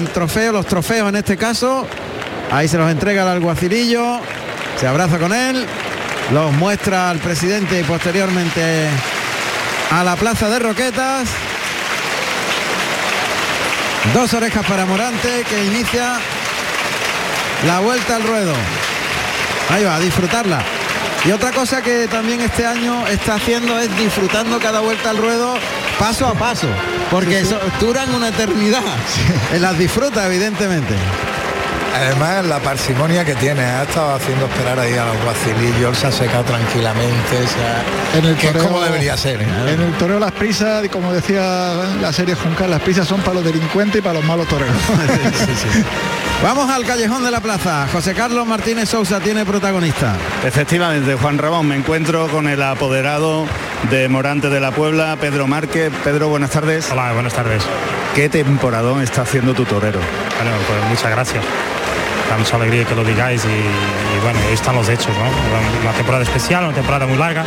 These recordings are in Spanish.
el trofeo, los trofeos en este caso. Ahí se los entrega el alguacilillo, se abraza con él, los muestra al presidente y posteriormente a la plaza de Roquetas. Dos orejas para Morante que inicia la vuelta al ruedo. Ahí va, a disfrutarla. Y otra cosa que también este año está haciendo es disfrutando cada vuelta al ruedo paso a paso, porque eso duran una eternidad. En las disfruta, evidentemente. Además, la parsimonia que tiene, ha estado haciendo esperar ahí a los guacilillos, se ha secado tranquilamente, en el que toreo, es como debería ser. ¿eh? En el toreo las prisas, y como decía la serie Juncal, las prisas son para los delincuentes y para los malos toreros. Vamos al callejón de la plaza. José Carlos Martínez Sousa tiene protagonista. Efectivamente, Juan Ramón, me encuentro con el apoderado de Morante de la Puebla, Pedro Márquez. Pedro, buenas tardes. Hola, buenas tardes. ¿Qué temporadón está haciendo tu torero? Bueno, pues muchas gracias. Mucha alegría que lo digáis y, y bueno, ahí están los hechos, ¿no? Una temporada especial, una temporada muy larga,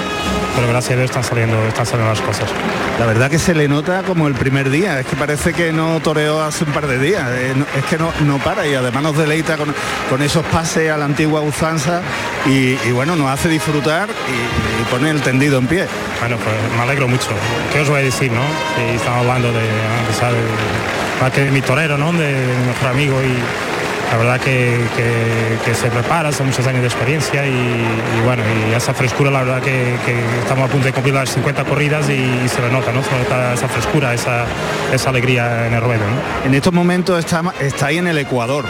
pero gracias a Dios están saliendo, están saliendo las cosas. La verdad que se le nota como el primer día, es que parece que no toreó hace un par de días, eh, es que no, no para y además nos deleita con, con esos pases a la antigua usanza y, y bueno, nos hace disfrutar y, y pone el tendido en pie. Bueno, pues me alegro mucho. ¿Qué os voy a decir, no? Si estamos hablando de, de, que de mi torero, ¿no? De, de mi mejor amigo y la verdad que, que- se prepara, son muchos años de experiencia y, bueno, y esa frescura, la verdad que, estamos a punto de cumplir las 50 corridas y, se le nota, ¿no? Se nota esa frescura, esa, esa alegría en el ruedo. En estos momentos está, está ahí en el Ecuador.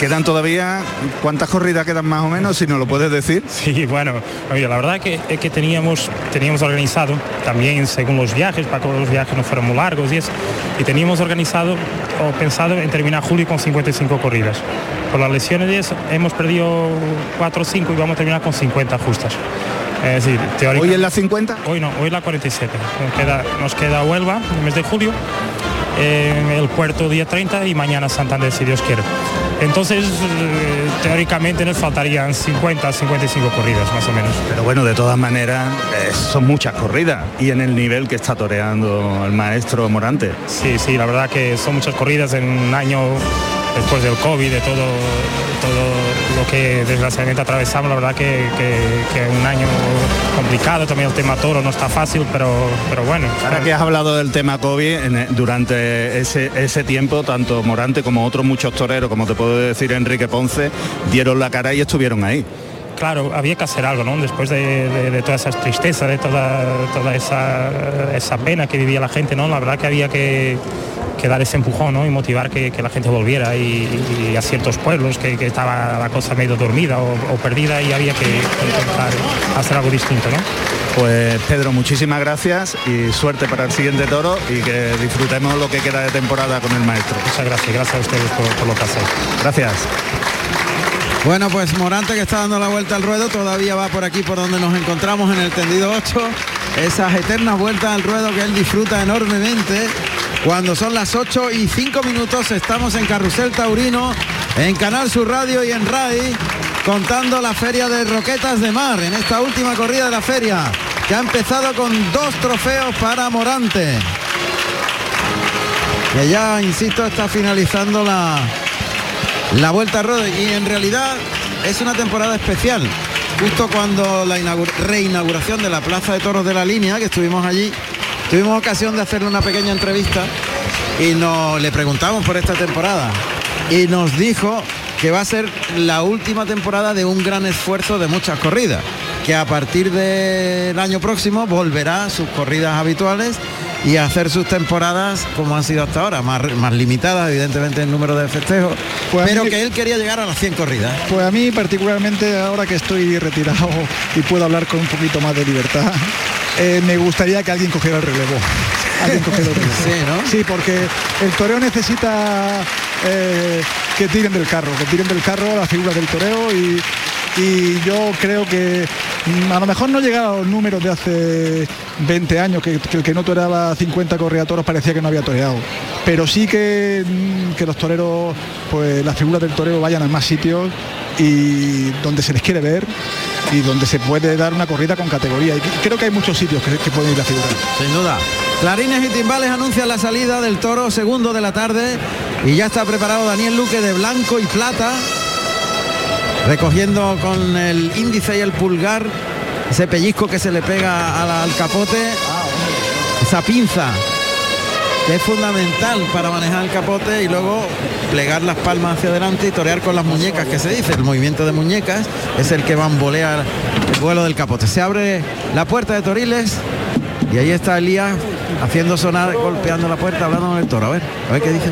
Quedan todavía, ¿cuántas corridas quedan más o menos? Si nos lo puedes decir. Sí, bueno, oye, la verdad que, es que teníamos, teníamos organizado, también según los viajes, para que los viajes no fueran muy largos y eso, y teníamos organizado o pensado en terminar julio con 55 corridas. Por las lesiones y eso, hemos perdido 4 o 5 y vamos a terminar con 50 justas. Es decir, teóricamente... ¿Hoy es la 50? Hoy no, hoy la 47. Nos queda, nos queda Huelva, en el mes de julio, eh, el puerto día 30 y mañana Santander, si Dios quiere. Entonces, eh, teóricamente nos faltarían 50, 55 corridas, más o menos. Pero bueno, de todas maneras, eh, son muchas corridas y en el nivel que está toreando el maestro Morante. Sí, sí, la verdad que son muchas corridas en un año después del COVID, de todo, todo lo que desgraciadamente atravesamos, la verdad que, que, que un año complicado, también el tema toro no está fácil, pero, pero bueno. Ahora que has hablado del tema COVID, en- durante ese, ese tiempo, tanto Morante como otros muchos toreros, como te puedo decir Enrique Ponce, dieron la cara y estuvieron ahí. Claro, había que hacer algo, ¿no? Después de, de, de toda esa tristeza, de toda, toda esa, esa pena que vivía la gente, ¿no? La verdad que había que, que dar ese empujón, ¿no? Y motivar que, que la gente volviera y, y a ciertos pueblos que, que estaba la cosa medio dormida o, o perdida y había que intentar hacer algo distinto, ¿no? Pues Pedro, muchísimas gracias y suerte para el siguiente toro y que disfrutemos lo que queda de temporada con el maestro. Muchas gracias, gracias a ustedes por, por lo que hacéis. Gracias. Bueno, pues Morante que está dando la vuelta al ruedo todavía va por aquí por donde nos encontramos en el tendido 8. Esas eternas vueltas al ruedo que él disfruta enormemente. Cuando son las 8 y 5 minutos estamos en Carrusel Taurino, en Canal Sur Radio y en RAI, contando la feria de Roquetas de Mar, en esta última corrida de la feria, que ha empezado con dos trofeos para Morante. Que ya, insisto, está finalizando la, la vuelta a ruedo y en realidad es una temporada especial. Justo cuando la inaugur- reinauguración de la Plaza de Toros de la Línea, que estuvimos allí, tuvimos ocasión de hacerle una pequeña entrevista y nos le preguntamos por esta temporada y nos dijo que va a ser la última temporada de un gran esfuerzo de muchas corridas, que a partir del año próximo volverá a sus corridas habituales y a hacer sus temporadas como han sido hasta ahora, más, más limitadas evidentemente en número de festejos, Pues pero mí- que él quería llegar a las 100 corridas. Pues a mí particularmente ahora que estoy retirado y puedo hablar con un poquito más de libertad, eh, me gustaría que alguien cogiera el relevo. Alguien cogiera el relevo. Sí, ¿no? Sí, porque el toreo necesita eh, que tiren del carro, que tiren del carro las figuras del toreo y, y yo creo que mm, a lo mejor no llega a los números de hace 20 años, que, que el que no toreaba 50 correa toros parecía que no había toreado. Pero sí que, mm, que los toreros, pues las figuras del toreo vayan a más sitios y donde se les quiere ver y donde se puede dar una corrida con categoría. Y creo que hay muchos sitios que, que pueden ir a figurar. Sin duda. Clarines y timbales anuncian la salida del toro segundo de la tarde y ya está preparado Daniel Luque de blanco y plata, recogiendo con el índice y el pulgar ese pellizco que se le pega al capote, esa pinza que es fundamental para manejar el capote y luego plegar las palmas hacia adelante y torear con las muñecas que se dice. El movimiento de muñecas es el que bambolea el vuelo del capote. Se abre la puerta de Toriles y ahí está Elías haciendo sonar, golpeando la puerta, hablando con el toro. A ver, a ver qué dice.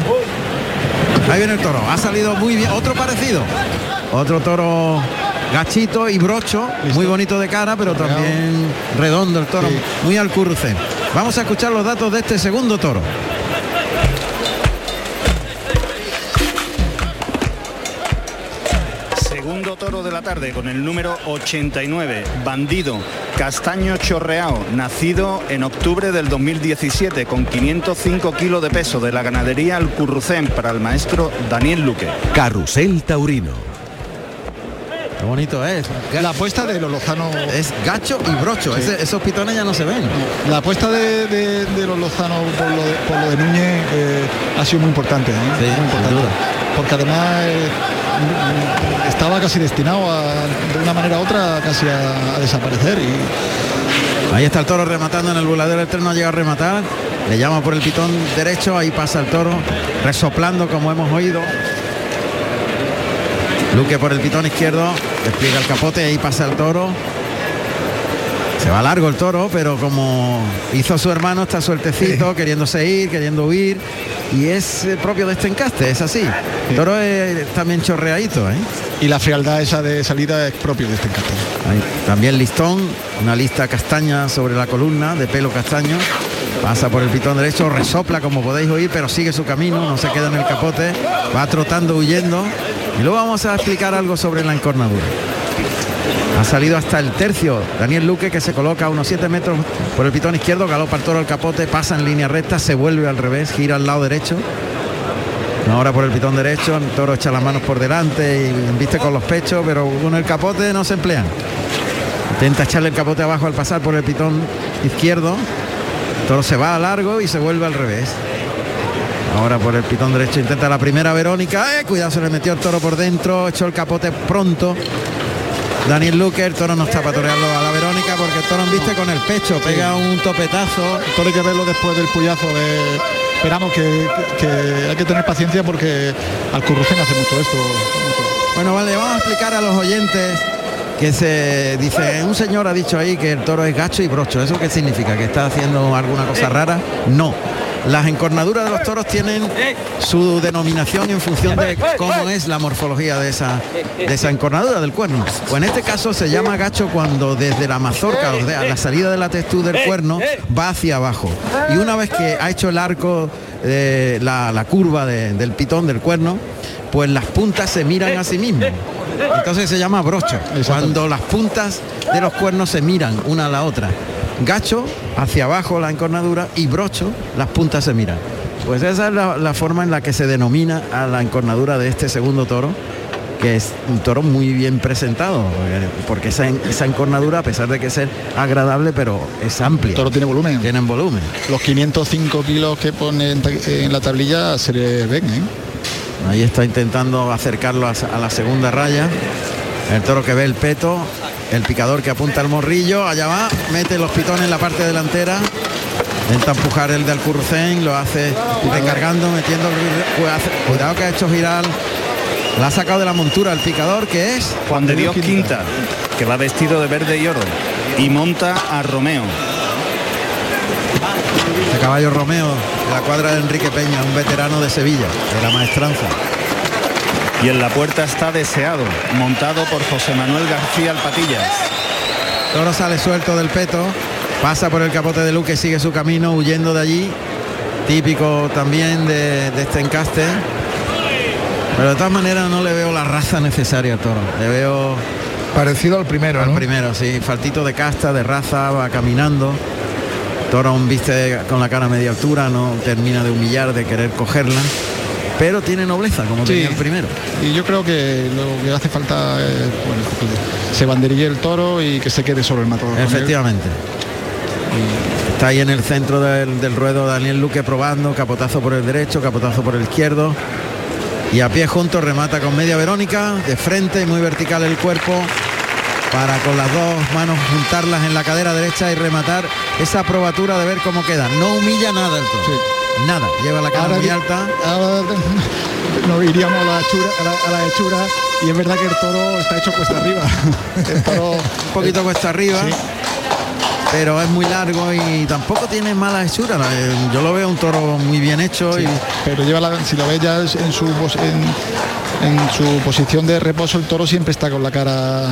Ahí viene el toro. Ha salido muy bien. Otro parecido. Otro toro gachito y brocho, muy bonito de cara, pero también redondo el toro, muy al curruce. Vamos a escuchar los datos de este segundo toro. Segundo toro de la tarde con el número 89, Bandido, Castaño Chorreao, nacido en octubre del 2017 con 505 kilos de peso de la ganadería Alcurrucén para el maestro Daniel Luque. Carrusel Taurino. Qué bonito es. La apuesta de los Lozano es gacho y brocho. esos pitones ya no se ven. La apuesta de, los Lozano por lo de, Núñez eh, ha sido muy importante, ¿eh? muy importante. Porque además eh, estaba casi destinado a, de una manera u otra casi a, desaparecer y Ahí está el toro rematando en el voladero, el tren no llega a rematar, le llama por el pitón derecho, ahí pasa el toro, resoplando como hemos oído, Luque por el pitón izquierdo, despliega el capote, ahí pasa el toro. Se va largo el toro, pero como hizo su hermano, está sueltecito, queriéndose ir, queriendo huir. Y es eh, propio de este encaste, es así. El toro es también chorreadito. ¿eh? Y la frialdad esa de salida es propio de este encaste. también listón, una lista castaña sobre la columna, de pelo castaño. Pasa por el pitón derecho, resopla como podéis oír, pero sigue su camino, no se queda en el capote, va trotando, huyendo y luego vamos a explicar algo sobre la encornadura. Ha salido hasta el tercio Daniel Luque que se coloca unos 7 metros por el pitón izquierdo, galopa el toro al capote, pasa en línea recta, se vuelve al revés, gira al lado derecho. Ahora por el pitón derecho, el toro echa las manos por delante y viste con los pechos, pero con el capote no se emplean. Intenta echarle el capote abajo al pasar por el pitón izquierdo. El toro se va a largo y se vuelve al revés. Ahora por el pitón derecho intenta la primera Verónica. Eh, cuidado, se le metió el toro por dentro. Echó el capote pronto. Daniel Luque, el toro no está para torearlo a la Verónica porque el toro viste con el pecho, pega un topetazo. El toro hay que verlo después del puyazo de. Esperamos que, hay que tener paciencia porque al Currucén hace mucho esto. Bueno, vale, vamos a explicar a los oyentes que se dice, un señor ha dicho ahí que el toro es gacho y brocho. ¿Eso qué significa? ¿Que está haciendo alguna cosa rara? No las encornaduras de los toros tienen su denominación en función de cómo es la morfología de esa, de esa encornadura del cuerno. Pues en este caso se llama gacho cuando desde la mazorca, o sea, la salida de la textura del cuerno, va hacia abajo. Y una vez que ha hecho el arco, de la, curva del pitón del cuerno, pues las puntas se miran a sí mismas. Entonces se llama brocha, cuando las puntas de los cuernos se miran una a la otra gacho hacia abajo la encornadura y brocho las puntas se miran. Pues esa es la, forma en la que se denomina a la encornadura de este segundo toro, que es un toro muy bien presentado, eh, porque esa, esa encornadura, a pesar de que es agradable, pero es amplia. El toro tiene volumen. Tienen volumen. Los 505 kilos que pone en, la tablilla se le ven, ¿eh? Ahí está intentando acercarlo a, a la segunda raya. El toro que ve el peto, el picador que apunta al morrillo, allá va, mete los pitones en la parte delantera. Intenta empujar el del Curcén, lo hace recargando, metiendo cuidado que ha hecho girar. La ha sacado de la montura el picador que es Juan de Dios Quinta, que va vestido de verde y oro y monta a Romeo. El caballo Romeo, la cuadra de Enrique Peña, un veterano de Sevilla, de la maestranza. Y en la puerta está deseado, montado por José Manuel García Alpatillas. Toro sale suelto del peto, pasa por el capote de Luque, sigue su camino huyendo de allí. Típico también de, este encaste. Pero de todas maneras no le veo la raza necesaria al toro. Le veo. Parecido al primero, Al primero, sí. Faltito de casta, de raza, va caminando. Toro un viste con la cara a media altura, no termina de humillar, de querer cogerla pero tiene nobleza como tenía el primero. Y yo creo que lo que hace falta es que se banderille el toro y que se quede sobre el matador. Efectivamente. Está ahí en el centro del, del ruedo Daniel Luque probando, capotazo por el derecho, capotazo por el izquierdo. Y a pie juntos remata con media Verónica, de frente, muy vertical el cuerpo, para con las dos manos juntarlas en la cadera derecha y rematar esa probatura de ver cómo queda. No humilla nada el toro. Nada, lleva la cara muy alta. ahora nos iríamos a la, hechura, a, la, a la hechura y es verdad que el toro está hecho cuesta arriba. El toro un poquito cuesta arriba. Sí. Pero es muy largo y tampoco tiene mala hechura. Eh, Yo lo veo un toro muy bien hecho Sí, y pero lleva la, si lo ves ya en su en, en su posición de reposo el toro siempre está con la cara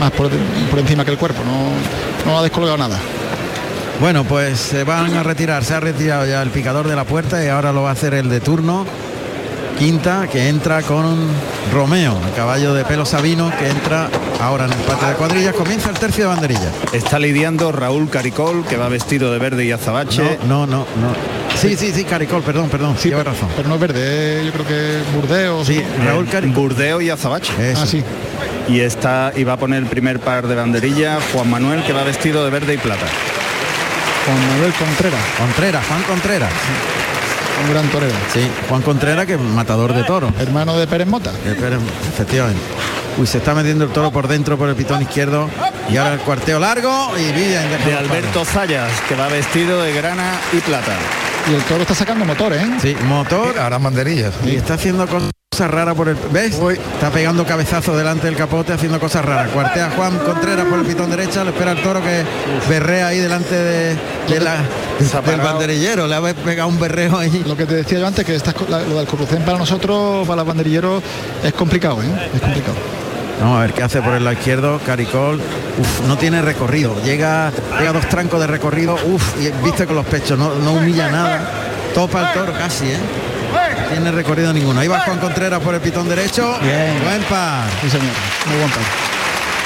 más por, por encima que el cuerpo no, no ha descolgado nada bueno, pues se van a retirar. Se ha retirado ya el picador de la puerta y ahora lo va a hacer el de turno. Quinta que entra con Romeo, el caballo de pelo sabino que entra ahora en el patio de cuadrillas. Comienza el tercio de banderilla. Está lidiando Raúl Caricol, que va vestido de verde y azabache. No, no, no, no. Sí, sí, sí, Caricol, perdón, perdón. Sí, lleva razón. pero no es verde eh, yo creo que Burdeos Sí, Raúl Eh, Caricol. Burdeo y azabache. Eso. ah sí Y está y va a poner el primer par de banderilla Juan Manuel, que va vestido de verde y plata. Juan Manuel Contreras Contreras, Juan Contreras. un gran torero Sí, Juan Contreras que es matador de toros. hermano de Pérez Mota Eh, pero, efectivamente. Uy, se está metiendo el toro por dentro por el pitón izquierdo. Y ahora el cuarteo largo y deja De Alberto Zayas, que va vestido de grana y plata. y el toro está sacando motor ¿eh? Sí, motor. Ahora banderillas. Y está haciendo cosas raras por el. ¿Ves? Está pegando cabezazo delante del capote haciendo cosas raras. Cuartea Juan Contreras por el pitón derecha, lo espera el toro que berrea ahí delante de, de la, del banderillero. Le ha pegado un berreo ahí. lo que te decía yo antes que estas co- la- lo del corrucén para nosotros para los banderilleros es complicado ¿eh? es complicado Vamos a ver qué hace por el lado izquierdo. Caricol. Uf, no tiene recorrido. Llega, pega dos trancos de recorrido. Uf, y viste con los pechos, no, no humilla nada. Topa el toro casi, ¿eh? Tiene recorrido ninguno. Ahí va Juan Contreras por el pitón derecho. Bien. Buen par. sí señor muy buen par.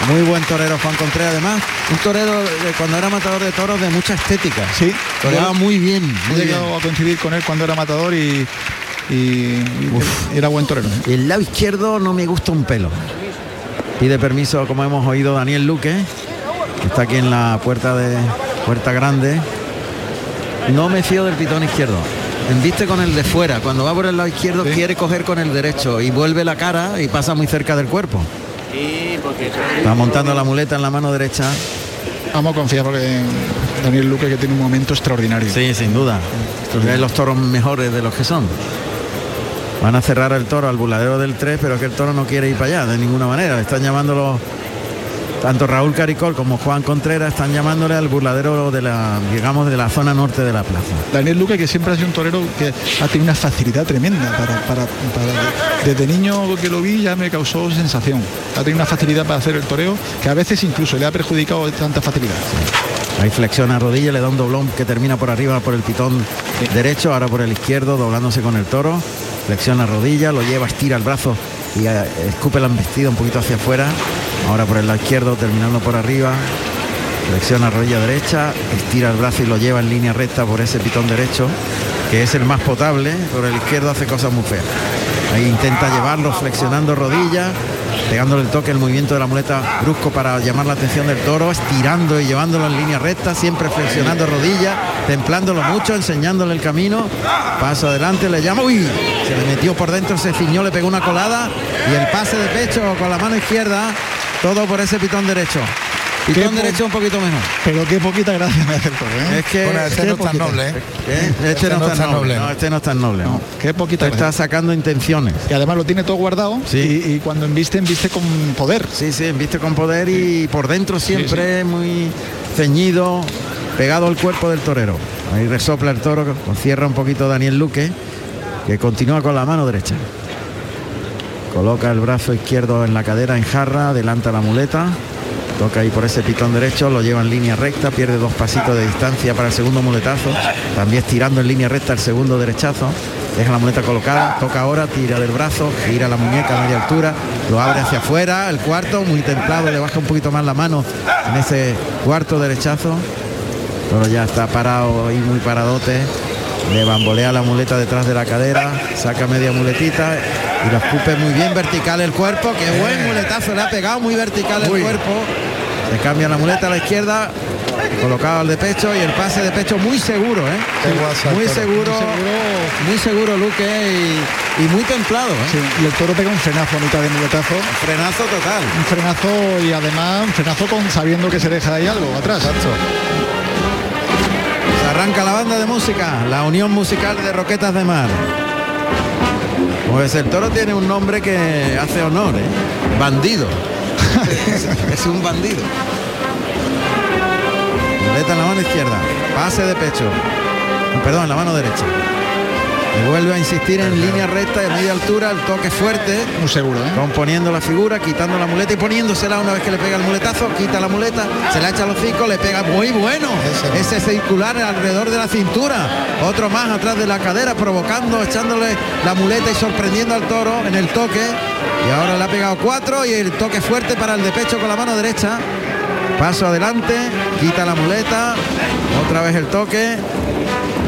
Muy buen torero Juan Contreras, además. Un torero de cuando era matador de toros de mucha estética. sí Toreaba muy bien. he Muy bien. llegado a coincidir con él cuando era matador y, era buen torero ¿eh? El lado izquierdo no me gusta un pelo. Pide permiso, como hemos oído, Daniel Luque, que está aquí en la puerta de Puerta Grande. No me fío del pitón izquierdo. Embiste con el de fuera. Cuando va por el lado izquierdo Sí. quiere coger con el derecho y vuelve la cara y pasa muy cerca del cuerpo. Está montando la muleta en la mano derecha. Vamos a confiar porque Daniel Luque que tiene un momento extraordinario. Sí, sin duda. Es los toros mejores de los que son. Van a cerrar el toro al buladero del 3, pero que el toro no quiere ir para allá de ninguna manera. Le están llamándolo tanto Raúl Caricol como Juan Contreras están llamándole al burladero de la, digamos, de la zona norte de la plaza. Daniel Luque que siempre ha sido un torero que ha tenido una facilidad tremenda para, para- para- desde niño que lo vi ya me causó sensación. Ha tenido una facilidad para hacer el toreo que a veces incluso le ha perjudicado tanta facilidad. Ahí flexiona rodilla, le da un doblón que termina por arriba por el pitón derecho, ahora por el izquierdo, doblándose con el toro. Flexiona rodilla, lo lleva, estira el brazo y eh, escupe la embestida un poquito hacia afuera. Ahora por el lado izquierdo, terminando por arriba. Flexiona rodilla derecha, estira el brazo y lo lleva en línea recta por ese pitón derecho, que es el más potable. Por el izquierdo hace cosas muy feas. Ahí intenta llevarlo flexionando rodilla, pegándole el toque, el movimiento de la muleta brusco para llamar la atención del toro, estirando y llevándolo en línea recta, siempre flexionando rodilla, templándolo mucho, enseñándole el camino. Paso adelante, le llama, uy, se le metió por dentro, se ciñó, le pegó una colada y el pase de pecho con la mano izquierda, todo por ese pitón derecho. Pitón derecho un poquito mejor. Pero qué poquita gracia me hace ¿eh? Es que Bueno, este no es tan noble, ¿eh? ¿eh? este, no, es tan noble, no, este no es tan noble. No, no. qué poquita Este está sacando intenciones. Y además lo tiene todo guardado Sí. y, y cuando embiste, embiste con poder. Sí, sí, viste con poder y por dentro siempre muy ceñido, pegado al cuerpo del torero. Ahí resopla el toro, cierra un poquito Daniel Luque, que continúa con la mano derecha. Coloca el brazo izquierdo en la cadera en jarra, adelanta la muleta, toca ahí por ese pitón derecho, lo lleva en línea recta, pierde dos pasitos de distancia para el segundo muletazo, también estirando en línea recta el segundo derechazo, deja la muleta colocada, toca ahora, tira del brazo, gira la muñeca a media altura, lo abre hacia afuera, el cuarto muy templado, le baja un poquito más la mano en ese cuarto derechazo, pero ya está parado y muy paradote. Le bambolea la muleta detrás de la cadera, saca media muletita y lo escupe muy bien vertical el cuerpo. Qué buen muletazo le ha pegado, muy vertical el cuerpo. Se cambia la muleta a la izquierda, colocado al de pecho y el pase de pecho muy seguro, ¿eh? Muy seguro, muy seguro Luque y, y muy templado, ¿eh? Sí, y el toro pega un frenazo a mitad de muletazo. Frenazo total. Un frenazo y además un frenazo con sabiendo que se deja ahí algo atrás. Se arranca la banda de música, la Unión Musical de Roquetas de Mar. Pues el toro tiene un nombre que hace honor, ¿eh? Bandido. es, es un bandido. Muleta en la mano izquierda, pase de pecho. Perdón, en la mano derecha. Vuelve a insistir en línea recta de media altura, el toque fuerte, Muy seguro, ¿eh? componiendo la figura, quitando la muleta y poniéndosela una vez que le pega el muletazo, quita la muleta, se la echa a los cinco, le pega muy bueno. Ese. Ese circular alrededor de la cintura. Otro más atrás de la cadera, provocando, echándole la muleta y sorprendiendo al toro en el toque. Y ahora le ha pegado cuatro y el toque fuerte para el de pecho con la mano derecha. Paso adelante, quita la muleta, otra vez el toque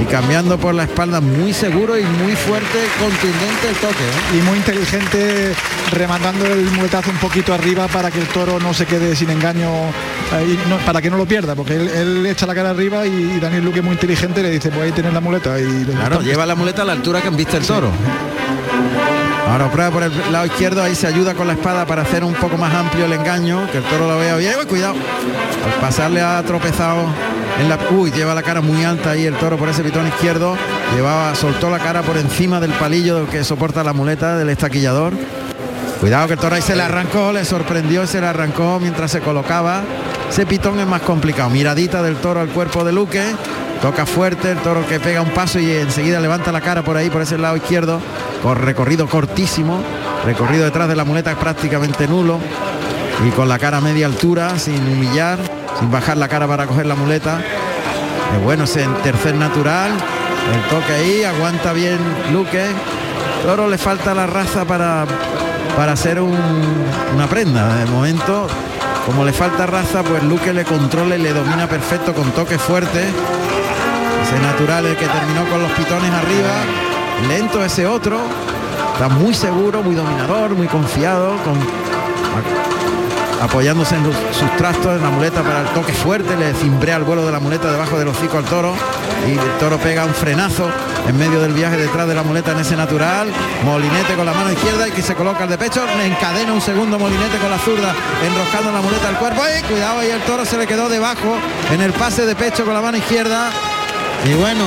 y cambiando por la espalda muy seguro y muy fuerte, contundente el toque. ¿eh? Y muy inteligente remandando el muletazo un poquito arriba para que el toro no se quede sin engaño, eh, y no- para que no lo pierda, porque él, él echa la cara arriba y, y Daniel Luque muy inteligente le dice, pues ahí tienes la muleta. Y Claro, lleva la muleta a la altura que viste el toro. Ahora prueba por el lado izquierdo, ahí se ayuda con la espada para hacer un poco más amplio el engaño, que el toro lo vea bien. Cuidado. Al pasarle ha tropezado en la. Uy, lleva la cara muy alta ahí el toro por ese pitón izquierdo. Llevaba, soltó la cara por encima del palillo que soporta la muleta del estaquillador. Cuidado que el toro ahí se le arrancó, le sorprendió, se le arrancó mientras se colocaba. Ese pitón es más complicado. Miradita del toro al cuerpo de Luque. Toca fuerte, el toro que pega un paso y enseguida levanta la cara por ahí, por ese lado izquierdo. Con recorrido cortísimo. Recorrido detrás de la muleta prácticamente nulo. Y con la cara a media altura, sin humillar, sin bajar la cara para coger la muleta. Es bueno ese tercer natural. El toque ahí, aguanta bien Luque. Toro le falta la raza para, para hacer un- una prenda. De momento, como le falta raza, pues Luque le controla y le domina perfecto con toque fuerte. Ese natural el que terminó con los pitones arriba. Lento ese otro. Está muy seguro, muy dominador, muy confiado, con apoyándose en sus trastos en la muleta para el toque fuerte, le cimbrea el vuelo de la muleta debajo del hocico al toro. Y el toro pega un frenazo en medio del viaje detrás de la muleta en ese natural, molinete con la mano izquierda y que se coloca el de pecho, encadena un segundo molinete con la zurda, enroscando la muleta al cuerpo, cuidado y el toro se le quedó debajo en el pase de pecho con la mano izquierda y bueno,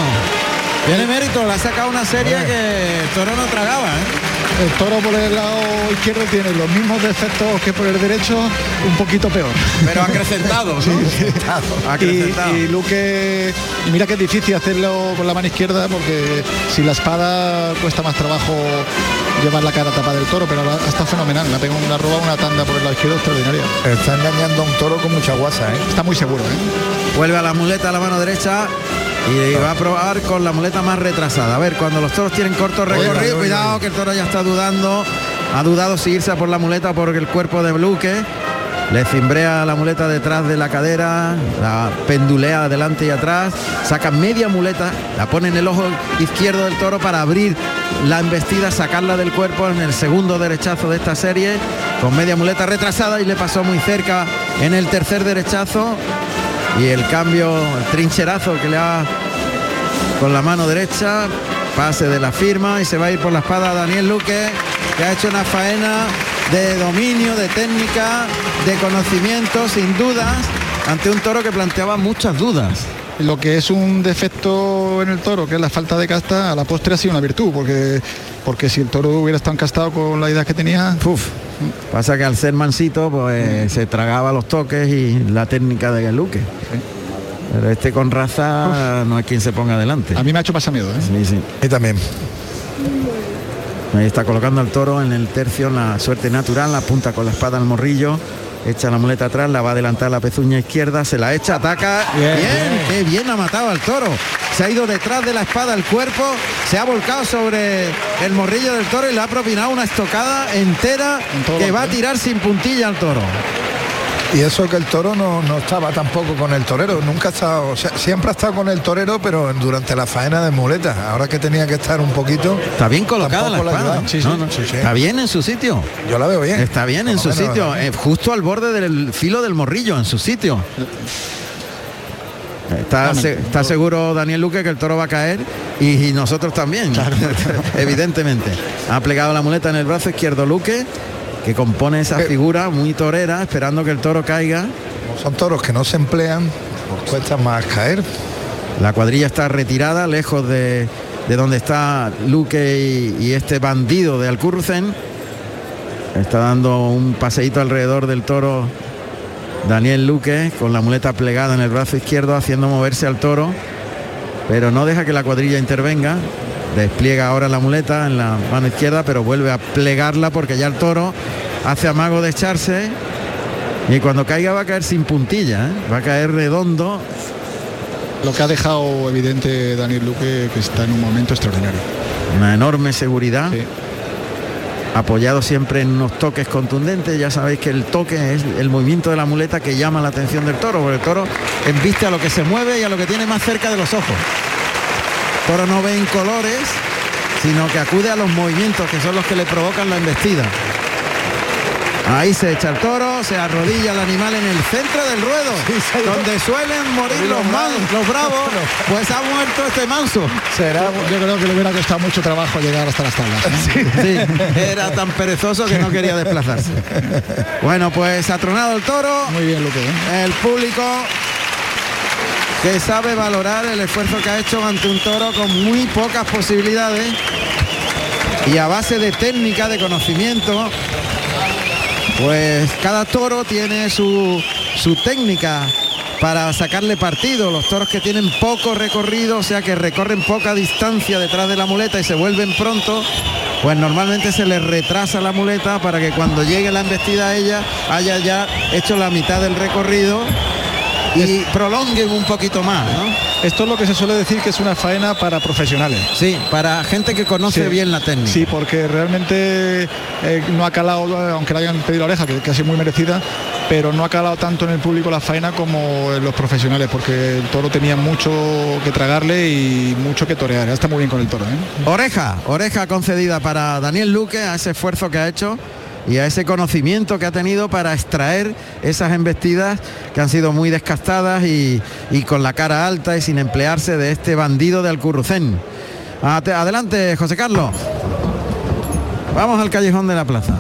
tiene mérito, le ha sacado una serie que el toro no tragaba, ¿eh? El toro por el lado izquierdo tiene los mismos defectos que por el derecho, un poquito peor. pero acrecentado, ¿no? Acrecentado. Y, y Luque, y mira que es difícil hacerlo con la mano izquierda porque si la espada cuesta más trabajo llevar la cara tapada del toro, pero está fenomenal. Ha pegado una roba una tanda por el lado izquierdo extraordinaria. Está engañando a un toro con mucha guasa, ¿eh? Está muy seguro, ¿eh? Vuelve a la muleta a la mano derecha y va a probar con la muleta más retrasada. A ver, cuando los toros tienen corto recorrido, cuidado que el toro ya está dudando. Ha dudado si irse a por la muleta por el cuerpo de Luque. Le cimbrea la muleta detrás de la cadera, la pendulea adelante y atrás, saca media muleta, la pone en el ojo izquierdo del toro para abrir la embestida, sacarla del cuerpo en el segundo derechazo de esta serie, con media muleta retrasada y le pasó muy cerca en el tercer derechazo y el cambio, el trincherazo que le ha con la mano derecha, pase de la firma y se va a ir por la espada Daniel Luque, que ha hecho una faena de dominio, de técnica, de conocimiento, sin dudas, ante un toro que planteaba muchas dudas. Lo que es un defecto en el toro, que es la falta de casta, a la postre ha sido una virtud, porque, porque si el toro hubiera estado encastado con la idea que tenía, Uf, pasa que al ser mansito, pues se tragaba los toques y la técnica de Luque. Pero este con raza no hay quien se ponga adelante. a mí me ha hecho pasar miedo. ¿eh? Sí, sí. Y también. Ahí está colocando al toro en el tercio en la suerte natural, la apunta con la espada al morrillo, echa la muleta atrás, la va a adelantar la pezuña izquierda, se la echa, ataca. Bien, Bien, qué bien ha matado al toro. Se ha ido detrás de la espada el cuerpo, se ha volcado sobre el morrillo del toro y le ha propinado una estocada entera que va a tirar sin puntilla al toro. Y eso que el toro no, no estaba tampoco con el torero, nunca ha estado, o sea, siempre ha estado con el torero, pero durante la faena de muletas. Ahora que tenía que estar un poquito, Está bien colocada la espada. ayuda. Sí, Sí, no, sí, no, sí, sí. Está bien en su sitio. yo la veo bien. Está bien en su menos, sitio, eh, justo al borde del filo del morrillo, en su sitio. Está, está, seguro Daniel Luque que el toro va a caer y, nosotros también, evidentemente. Ha plegado la muleta en el brazo izquierdo Luque, que compone esa figura muy torera, esperando que el toro caiga. Son toros que no se emplean, pues cuesta más caer. La cuadrilla está retirada, lejos de, donde está Luque y, este bandido de Alcurrucén. Está dando un paseíto alrededor del toro Daniel Luque con la muleta plegada en el brazo izquierdo haciendo moverse al toro, pero no deja que la cuadrilla intervenga. Despliega ahora la muleta en la mano izquierda, pero vuelve a plegarla porque ya el toro hace amago de echarse y cuando caiga va a caer sin puntilla, ¿eh? va a caer redondo. Lo que ha dejado evidente Daniel Luque que está en un momento extraordinario. Una enorme seguridad apoyado siempre en unos toques contundentes. Ya sabéis que el toque es el movimiento de la muleta que llama la atención del toro, porque el toro embiste a lo que se mueve y a lo que tiene más cerca de los ojos. El toro no ve en colores, sino que acude a los movimientos que son los que le provocan la embestida. Ahí se echa el toro, se arrodilla el animal en el centro del ruedo, donde suelen morir los, los bravos, pues ha muerto este manso. Será, yo creo que le hubiera costado mucho trabajo llegar hasta las tablas. era tan perezoso que no quería desplazarse. Bueno, pues ha tronado el toro. Muy bien, Luque. ¿eh? El público que sabe valorar el esfuerzo que ha hecho ante un toro con muy pocas posibilidades y a base de técnica, de conocimiento, pues cada toro tiene su, técnica para sacarle partido. Los toros que tienen poco recorrido, o sea que recorren poca distancia detrás de la muleta y se vuelven pronto, pues normalmente se les retrasa la muleta para que cuando llegue la embestida a ella haya ya hecho la mitad del recorrido y prolonguen un poquito más, Esto es lo que se suele decir que es una faena para profesionales. Sí, para gente que conoce bien la técnica. Sí, porque realmente eh, no ha calado, aunque le hayan pedido la oreja, que, que ha sido muy merecida, pero no ha calado tanto en el público la faena como en los profesionales, porque el toro tenía mucho que tragarle y mucho que torear. Ya está muy bien con el toro. ¿eh? Oreja, oreja concedida para Daniel Luque a ese esfuerzo que ha hecho y a ese conocimiento que ha tenido para extraer esas embestidas que han sido muy descastadas y, con la cara alta y sin emplearse de este bandido de Alcurrucén. Adelante, José Carlos. Vamos al callejón de la plaza.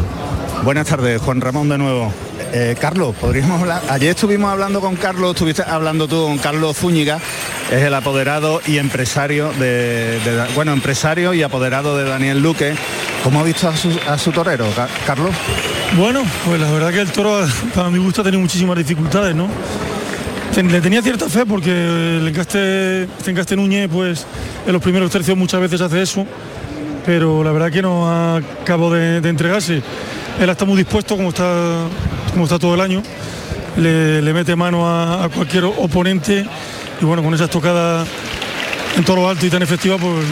Buenas tardes, Juan Ramón de nuevo. Eh, Carlos, podríamos hablar. Ayer estuvimos hablando con Carlos, estuviste hablando tú con Carlos Zúñiga, es el apoderado y empresario de, bueno, empresario y apoderado de Daniel Luque. ¿Cómo ha visto a su, torero, Carlos? Bueno, pues la verdad que el toro, para mi gusto, ha tenido muchísimas dificultades, ¿no? Le tenía cierta fe porque el encaste, este encaste Núñez, pues en los primeros tercios muchas veces hace eso, pero la verdad que no acabo de, de entregarse. Él está muy dispuesto, como está como está todo el año, le, mete mano a, cualquier oponente y bueno, con esas tocadas en todo lo alto y tan efectiva, pues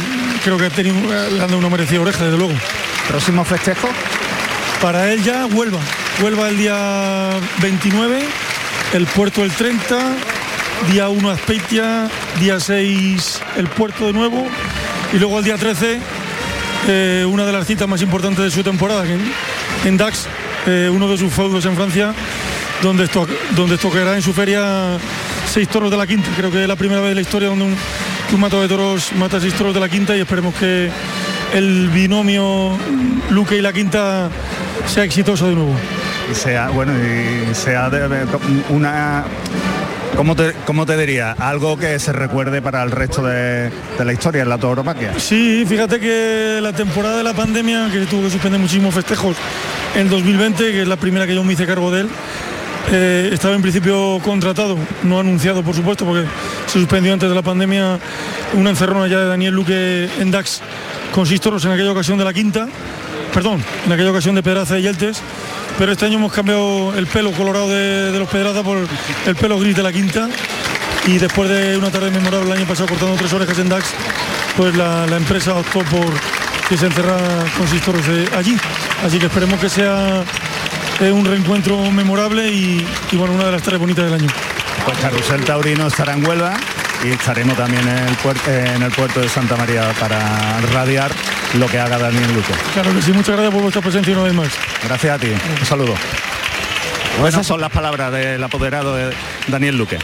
creo que ha tenido, le han una merecida oreja, desde luego. ¿Próximo festejo? Para él ya Huelva. Huelva el día 29, el puerto el 30, día 1 Aspeitia, día 6 el puerto de nuevo y luego el día 13 eh, una de las citas más importantes de su temporada en Dax eh, uno de sus feudos en Francia, donde, esto, donde en su feria seis toros de la quinta. Creo que es la primera vez en la historia donde un, un mato de toros mata seis toros de la quinta y esperemos que el binomio Luque y la quinta sea exitoso de nuevo. Y sea, bueno, y sea una ¿Cómo te, ¿Cómo te diría? Algo que se recuerde para el resto de, la historia en la tauromaquia. Sí, fíjate que la temporada de la pandemia, que tuvo que suspender muchísimos festejos en 2020, que es la primera que yo me hice cargo de él, eh, estaba en principio contratado, no anunciado por supuesto, porque se suspendió antes de la pandemia una encerrona ya de Daniel Luque en DAX con Sistoros en aquella ocasión de la quinta, perdón, en aquella ocasión de Pedraza y Yeltes pero este año hemos cambiado el pelo colorado de, los Pedraza por el pelo gris de la quinta y después de una tarde memorable el año pasado cortando tres orejas en DAX, pues la, empresa optó por que se encerrara consistoros allí. Así que esperemos que sea eh, un reencuentro memorable y, bueno, una de las tres bonitas del año. Pues Carrusel Taurino estará en Huelva y estaremos también en el, puerto, en el puerto de Santa María para radiar lo que haga Daniel Luque. Claro que sí, muchas gracias por vuestra presencia una vez más. Gracias a ti, un saludo. Esas son las palabras del apoderado de Daniel Luque.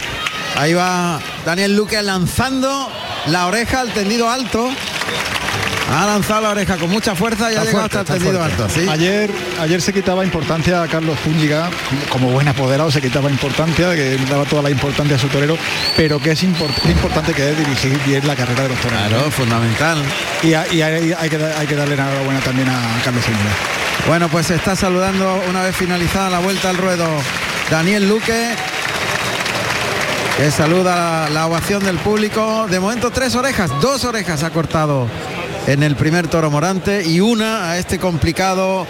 Ahí va Daniel Luque lanzando la oreja al tendido alto. Ha lanzado la oreja con mucha fuerza y ha llegado hasta el tendido alto. ¿sí? Ayer, ayer se quitaba importancia a Carlos Zúñiga, como, buen apoderado se quitaba importancia, que daba toda la importancia a su torero, pero que es, importante que es dirigir bien la carrera de los toreros. Claro, fundamental. Y, hay, que, hay que darle enhorabuena también a Carlos Zúñiga. Bueno, pues se está saludando una vez finalizada la vuelta al ruedo Daniel Luque que saluda la ovación del público. De momento tres orejas, dos orejas ha cortado en el primer toro Morante y una a este complicado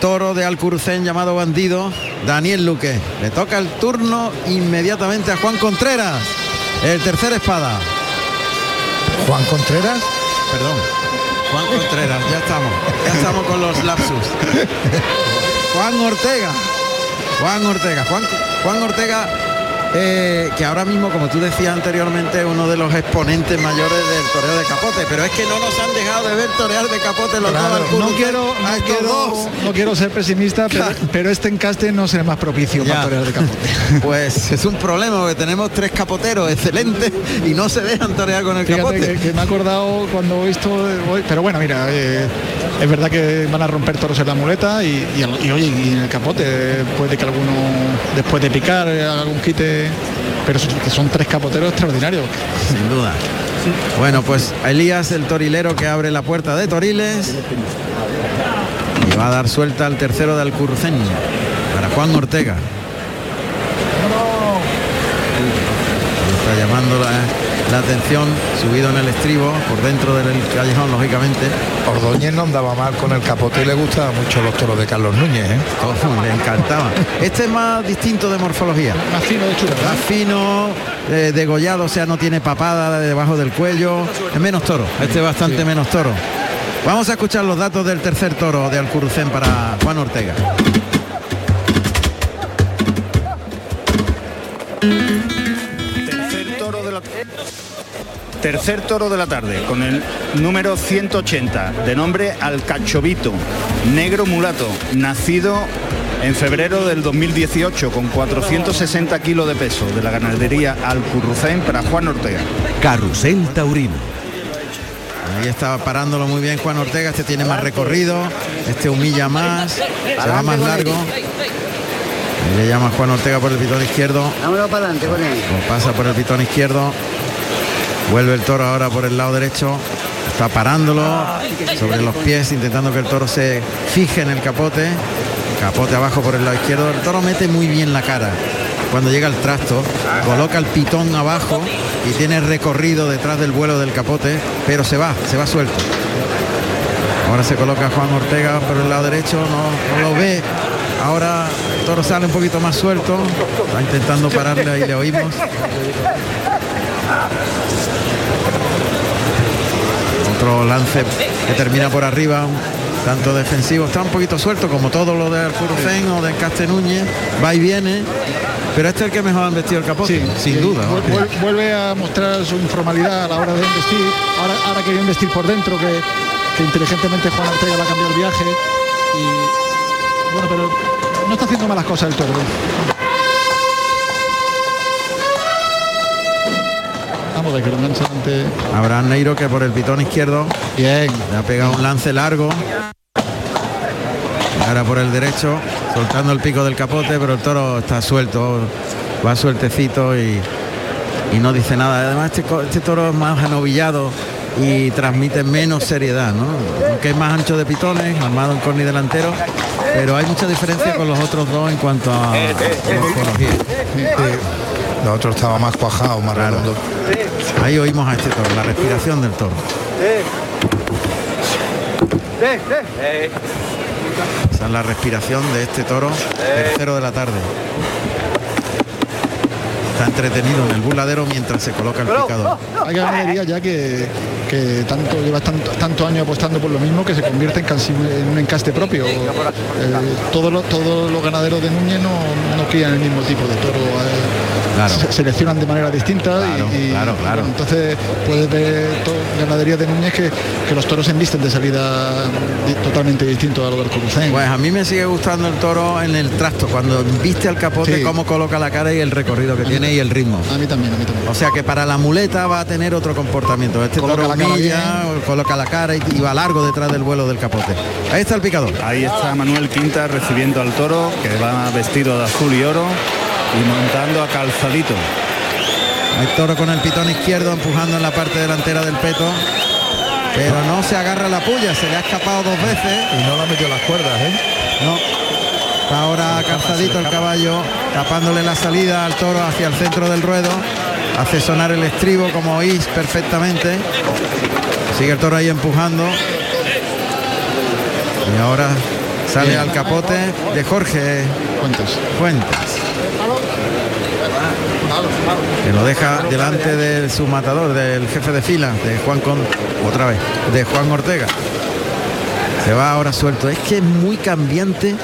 toro de Alcurucén llamado Bandido, Daniel Luque. Le toca el turno inmediatamente a Juan Contreras, el tercer espada. Juan Contreras, perdón. Juan Contreras, ya estamos, ya estamos con los lapsus. Juan Ortega, Juan Ortega, Juan, Juan Ortega eh, que ahora mismo, como tú decías anteriormente, es uno de los exponentes mayores del toreo de capote, pero es que no nos han dejado de ver torear de capote los dos. No quiero, no quiero, ser pesimista, pero, este encaste no será más propicio para torear de capote. Pues es un problema, porque tenemos tres capoteros excelentes y no se dejan torear con el capote. Que, me ha acordado cuando he visto hoy, pero bueno, mira, eh, es verdad que van a romper toros en la muleta y, y, oye, y en el capote puede que alguno después de picar eh, algún quite pero son tres capoteros extraordinarios. Sin duda. Bueno, pues Elías, el torilero que abre la puerta de Toriles. Y va a dar suelta al tercero de Alcurcén para Juan Ortega. Está llamando la, atención, subido en el estribo, por dentro del callejón, lógicamente. Ordóñez no andaba mal con el capote y le gustaban mucho los toros de Carlos Núñez, ¿eh? le encantaba. Este es más distinto de morfología. Más fino de chulo. Más fino, eh, degollado, o sea, no tiene papada debajo del cuello. Es menos toro. Este es bastante menos toro. Vamos a escuchar los datos del tercer toro de Alcurucén para Juan Ortega. Tercer toro de la tarde, con el número 180, de nombre Alcachovito, negro mulato, nacido en febrero del 2018 con 460 kilos de peso de la ganadería Alcurrucén para Juan Ortega. Carrusel Taurino. Ahí estaba parándolo muy bien Juan Ortega, este tiene más recorrido, este humilla más, se va más largo. le llama Juan Ortega por el pitón izquierdo. Vámonos para adelante con él. Pasa por el pitón izquierdo. Vuelve el toro ahora por el lado derecho. Está parándolo sobre los pies, intentando que el toro se fije en el capote. Capote abajo por el lado izquierdo. El toro mete muy bien la cara. Cuando llega el trasto, coloca el pitón abajo y tiene recorrido detrás del vuelo del capote, pero se va, se va suelto. Ahora se coloca Juan Ortega por el lado derecho, no, lo ve. Ahora el toro sale un poquito más suelto. Está intentando pararle, ahí le oímos. Otro lance que termina por arriba, tanto defensivo, está un poquito suelto como todo lo de Arcurcén o de Caste Núñez, va y viene, pero este es el que mejor han vestido el capote, sin duda. Vuelve a mostrar su informalidad a la hora de investir, ahora, ahora quiere investir por dentro, que, que inteligentemente Juan Ortega va a cambiar el viaje y bueno, pero no está haciendo malas cosas el toro. De que lo Abraham Neiro que por el pitón izquierdo. Bien. Le ha pegado un lance largo. Ahora por el derecho, soltando el pico del capote, pero el toro está suelto, va sueltecito y, y no dice nada. Además este, este toro es más anovillado y transmite menos seriedad, ¿no? Aunque es más ancho de pitones, armado en corni delantero, pero hay mucha diferencia con los otros dos en cuanto a, morfología. Los otros estaba más cuajado, más redondo. Ahí oímos a este toro, la respiración del toro. Esa es la respiración de este toro, tercero de la tarde. Está entretenido en el burladero mientras se coloca el picador. Hay ganadería ya que, que tanto lleva tantos años apostando por lo mismo que se convierte en, casi en un encaste propio. Eh, todos, los, todos los ganaderos de Núñez no, no crían el mismo tipo de toro. Eh, se- seleccionan de manera distinta Claro, y, y, claro, claro. entonces puedes ver to- ganadería de Núñez que, que los toros se embisten de salida di- totalmente distinto a lo del Corucén. Pues a mí me sigue gustando el toro en el trasto, cuando viste al capote, Sí. cómo coloca la cara y el recorrido que tiene y el ritmo. a mí también, a mí también. O sea que para la muleta va a tener otro comportamiento. Este Coloca toro la cara coloca la cara y, y va largo detrás del vuelo del capote. Ahí está el picador. Ahí está Manuel Quinta recibiendo al toro, que va vestido de azul y oro y montando a calzadito. Hay toro con el pitón izquierdo empujando en la parte delantera del peto. Pero no se agarra la puya, se le ha escapado dos veces. Y no la metió las cuerdas, ¿eh? No. Está ahora calzadito el caballo, tapándole la salida al toro hacia el centro del ruedo. Hace sonar el estribo como oís perfectamente. Sigue el toro ahí empujando. Y ahora sale Bien. al capote de Jorge Cuentas. Fuentes. Que lo deja delante de su matador, del jefe de fila, de Juan Con, otra vez, de Juan Ortega. Se va ahora suelto. Es que es muy cambiante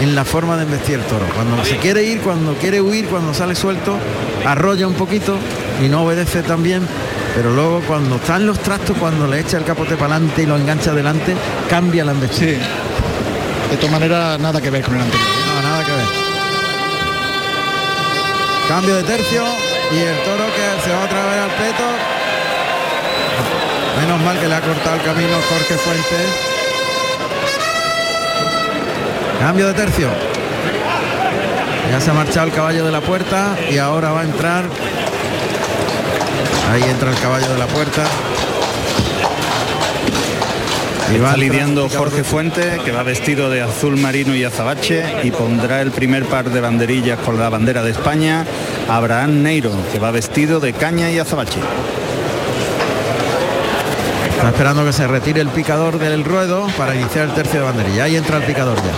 en la forma de investir el toro. Cuando se quiere ir, cuando quiere huir, cuando sale suelto, arrolla un poquito y no obedece también. Pero luego cuando está en los trastos, cuando le echa el capote para adelante y lo engancha adelante, cambia la embestida. Sí. De todas maneras, nada que ver con el anterior. No, nada que ver. Cambio de tercio y el toro que se va otra vez al peto. Menos mal que le ha cortado el camino Jorge Fuentes. Cambio de tercio. Ya se ha marchado el caballo de la puerta y ahora va a entrar. Ahí entra el caballo de la puerta. Y va lidiando Jorge Fuente, que va vestido de azul marino y azabache, y pondrá el primer par de banderillas con la bandera de España. Abraham Neiro, que va vestido de caña y azabache. Está esperando que se retire el picador del ruedo para iniciar el tercio de banderilla. Ahí entra el picador ya.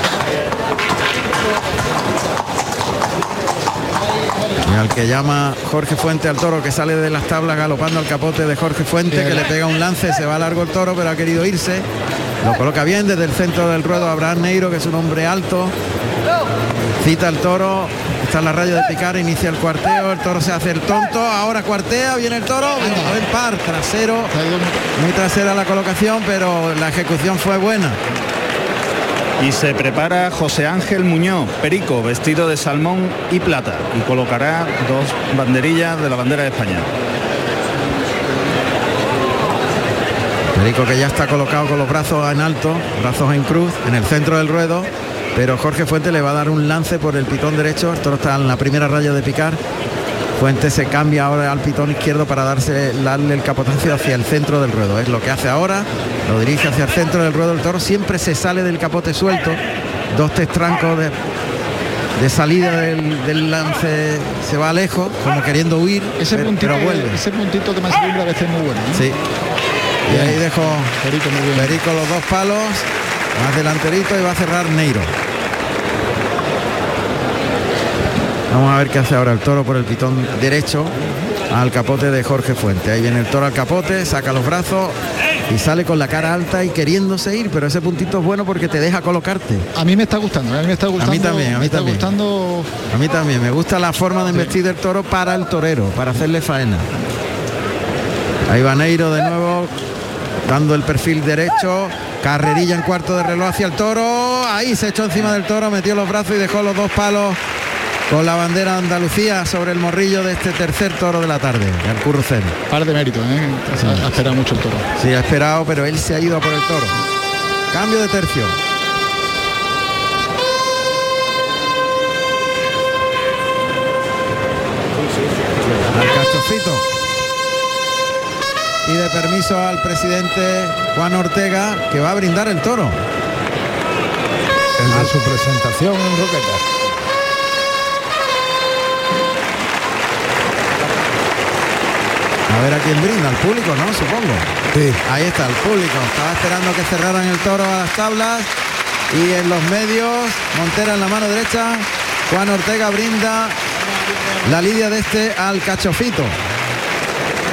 Y al que llama Jorge Fuente al toro que sale de las tablas galopando al capote de Jorge Fuente que le pega un lance, se va largo el toro pero ha querido irse. Lo coloca bien desde el centro del ruedo Abraham Neiro que es un hombre alto. Cita al toro, está en la raya de picar, inicia el cuarteo, el toro se hace el tonto, ahora cuartea, viene el toro, buen par, trasero, muy trasera la colocación, pero la ejecución fue buena. Y se prepara José Ángel Muñoz, Perico, vestido de salmón y plata, y colocará dos banderillas de la bandera de España. Perico que ya está colocado con los brazos en alto, brazos en cruz, en el centro del ruedo, pero Jorge Fuente le va a dar un lance por el pitón derecho, el toro está en la primera raya de picar. Fuente se cambia ahora al pitón izquierdo para darse darle el capotazo hacia el centro del ruedo. Es lo que hace ahora, lo dirige hacia el centro del ruedo. El toro siempre se sale del capote suelto, dos tres trancos de, de salida del, del lance, se va lejos, como queriendo huir, Ese pero, puntito, pero vuelve. ese puntito de mansedumbre a veces es muy bueno. ¿no? Sí. Y ahí dejó Perico muy bien. Perico los dos palos, más delanterito y va a cerrar Neiro. Vamos a ver qué hace ahora el toro por el pitón derecho al capote de Jorge Fuente. Ahí viene el toro al capote, saca los brazos y sale con la cara alta y queriéndose ir, pero ese puntito es bueno porque te deja colocarte. A mí me está gustando, a mí me está gustando. también, a mí me está también. gustando A mí también me gusta la forma de investir del toro para el torero, para hacerle faena. Ahí va Neiro de nuevo, dando el perfil derecho, carrerilla en cuarto de reloj hacia el toro, ahí se echó encima del toro, metió los brazos y dejó los dos palos con la bandera de Andalucía sobre el morrillo de este tercer toro de la tarde, del Currucén. par de méritos, ¿eh? Ha- ha esperado mucho el toro. Sí, ha esperado, pero él se ha ido a por el toro. Cambio de tercio. Al cachofito. Pide permiso al presidente Juan Ortega que va a brindar el toro. El de su presentación en Roqueta. A ver a quién brinda, al público, ¿no? Supongo. Sí. Ahí está el público. Estaba esperando que cerraran el toro a las tablas. Y en los medios, Montera en la mano derecha. Juan Ortega brinda la lidia de este al cachofito.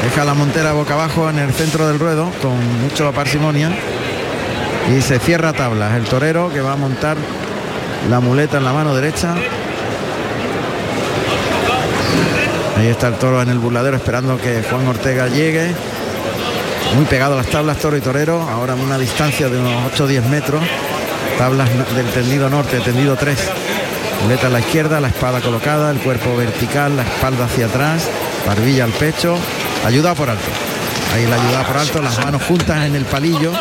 Deja la montera boca abajo en el centro del ruedo con mucha parsimonia. Y se cierra tablas. El torero que va a montar la muleta en la mano derecha. Ahí está el toro en el burladero esperando que Juan Ortega llegue. Muy pegado a las tablas toro y torero. Ahora a una distancia de unos 8 o 10 metros. Tablas del tendido norte, tendido 3. Muleta a la izquierda, la espada colocada, el cuerpo vertical, la espalda hacia atrás, barbilla al pecho, ayuda por alto. Ahí la ayuda por alto, las manos juntas en el palillo,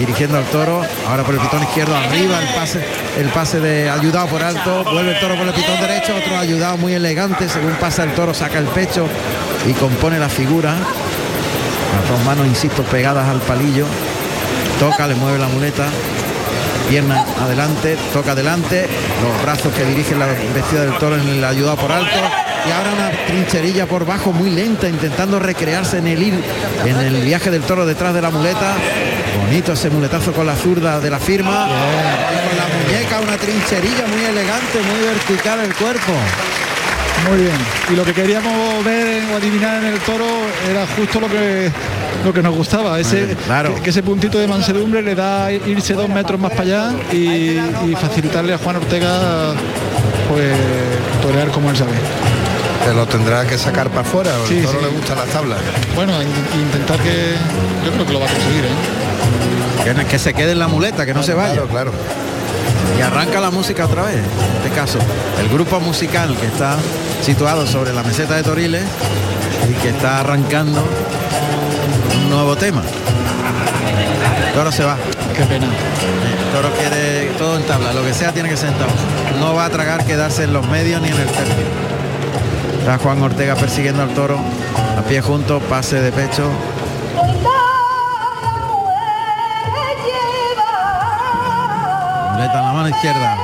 dirigiendo al toro. Ahora por el pitón izquierdo arriba, el pase, el pase de ayudado por alto, vuelve el toro por el pitón derecho, otro ayudado muy elegante, según pasa el toro, saca el pecho y compone la figura. Las dos manos, insisto, pegadas al palillo. Toca, le mueve la muleta, pierna adelante, toca adelante, los brazos que dirigen la vestida del toro en el ayudado por alto y ahora una trincherilla por bajo muy lenta intentando recrearse en el ir en el viaje del toro detrás de la muleta. Bonito ese muletazo con la zurda de la firma. Con la muñeca una trincherilla muy elegante, muy vertical el cuerpo. Muy bien. Y lo que queríamos ver o adivinar en el toro era justo lo que lo que nos gustaba, ese, claro. que, que ese puntito de mansedumbre le da irse dos metros más para allá y, y facilitarle a Juan Ortega pues torear como él sabe. Te lo tendrá que sacar para afuera, o Sí, el toro sí. le gusta las tablas. Bueno, in- intentar que yo creo que lo va a conseguir, ¿eh? Que, que se quede en la muleta, que no se vaya. Claro, claro. Y arranca la música otra vez. En este caso, el grupo musical que está situado sobre la meseta de Toriles y que está arrancando un nuevo tema. El toro se va. Qué pena. El toro quiere todo en tabla, lo que sea tiene que ser en tabla. No va a tragar quedarse en los medios ni en el tercio. Está Juan Ortega persiguiendo al toro, a pie juntos, pase de pecho. La mano izquierda.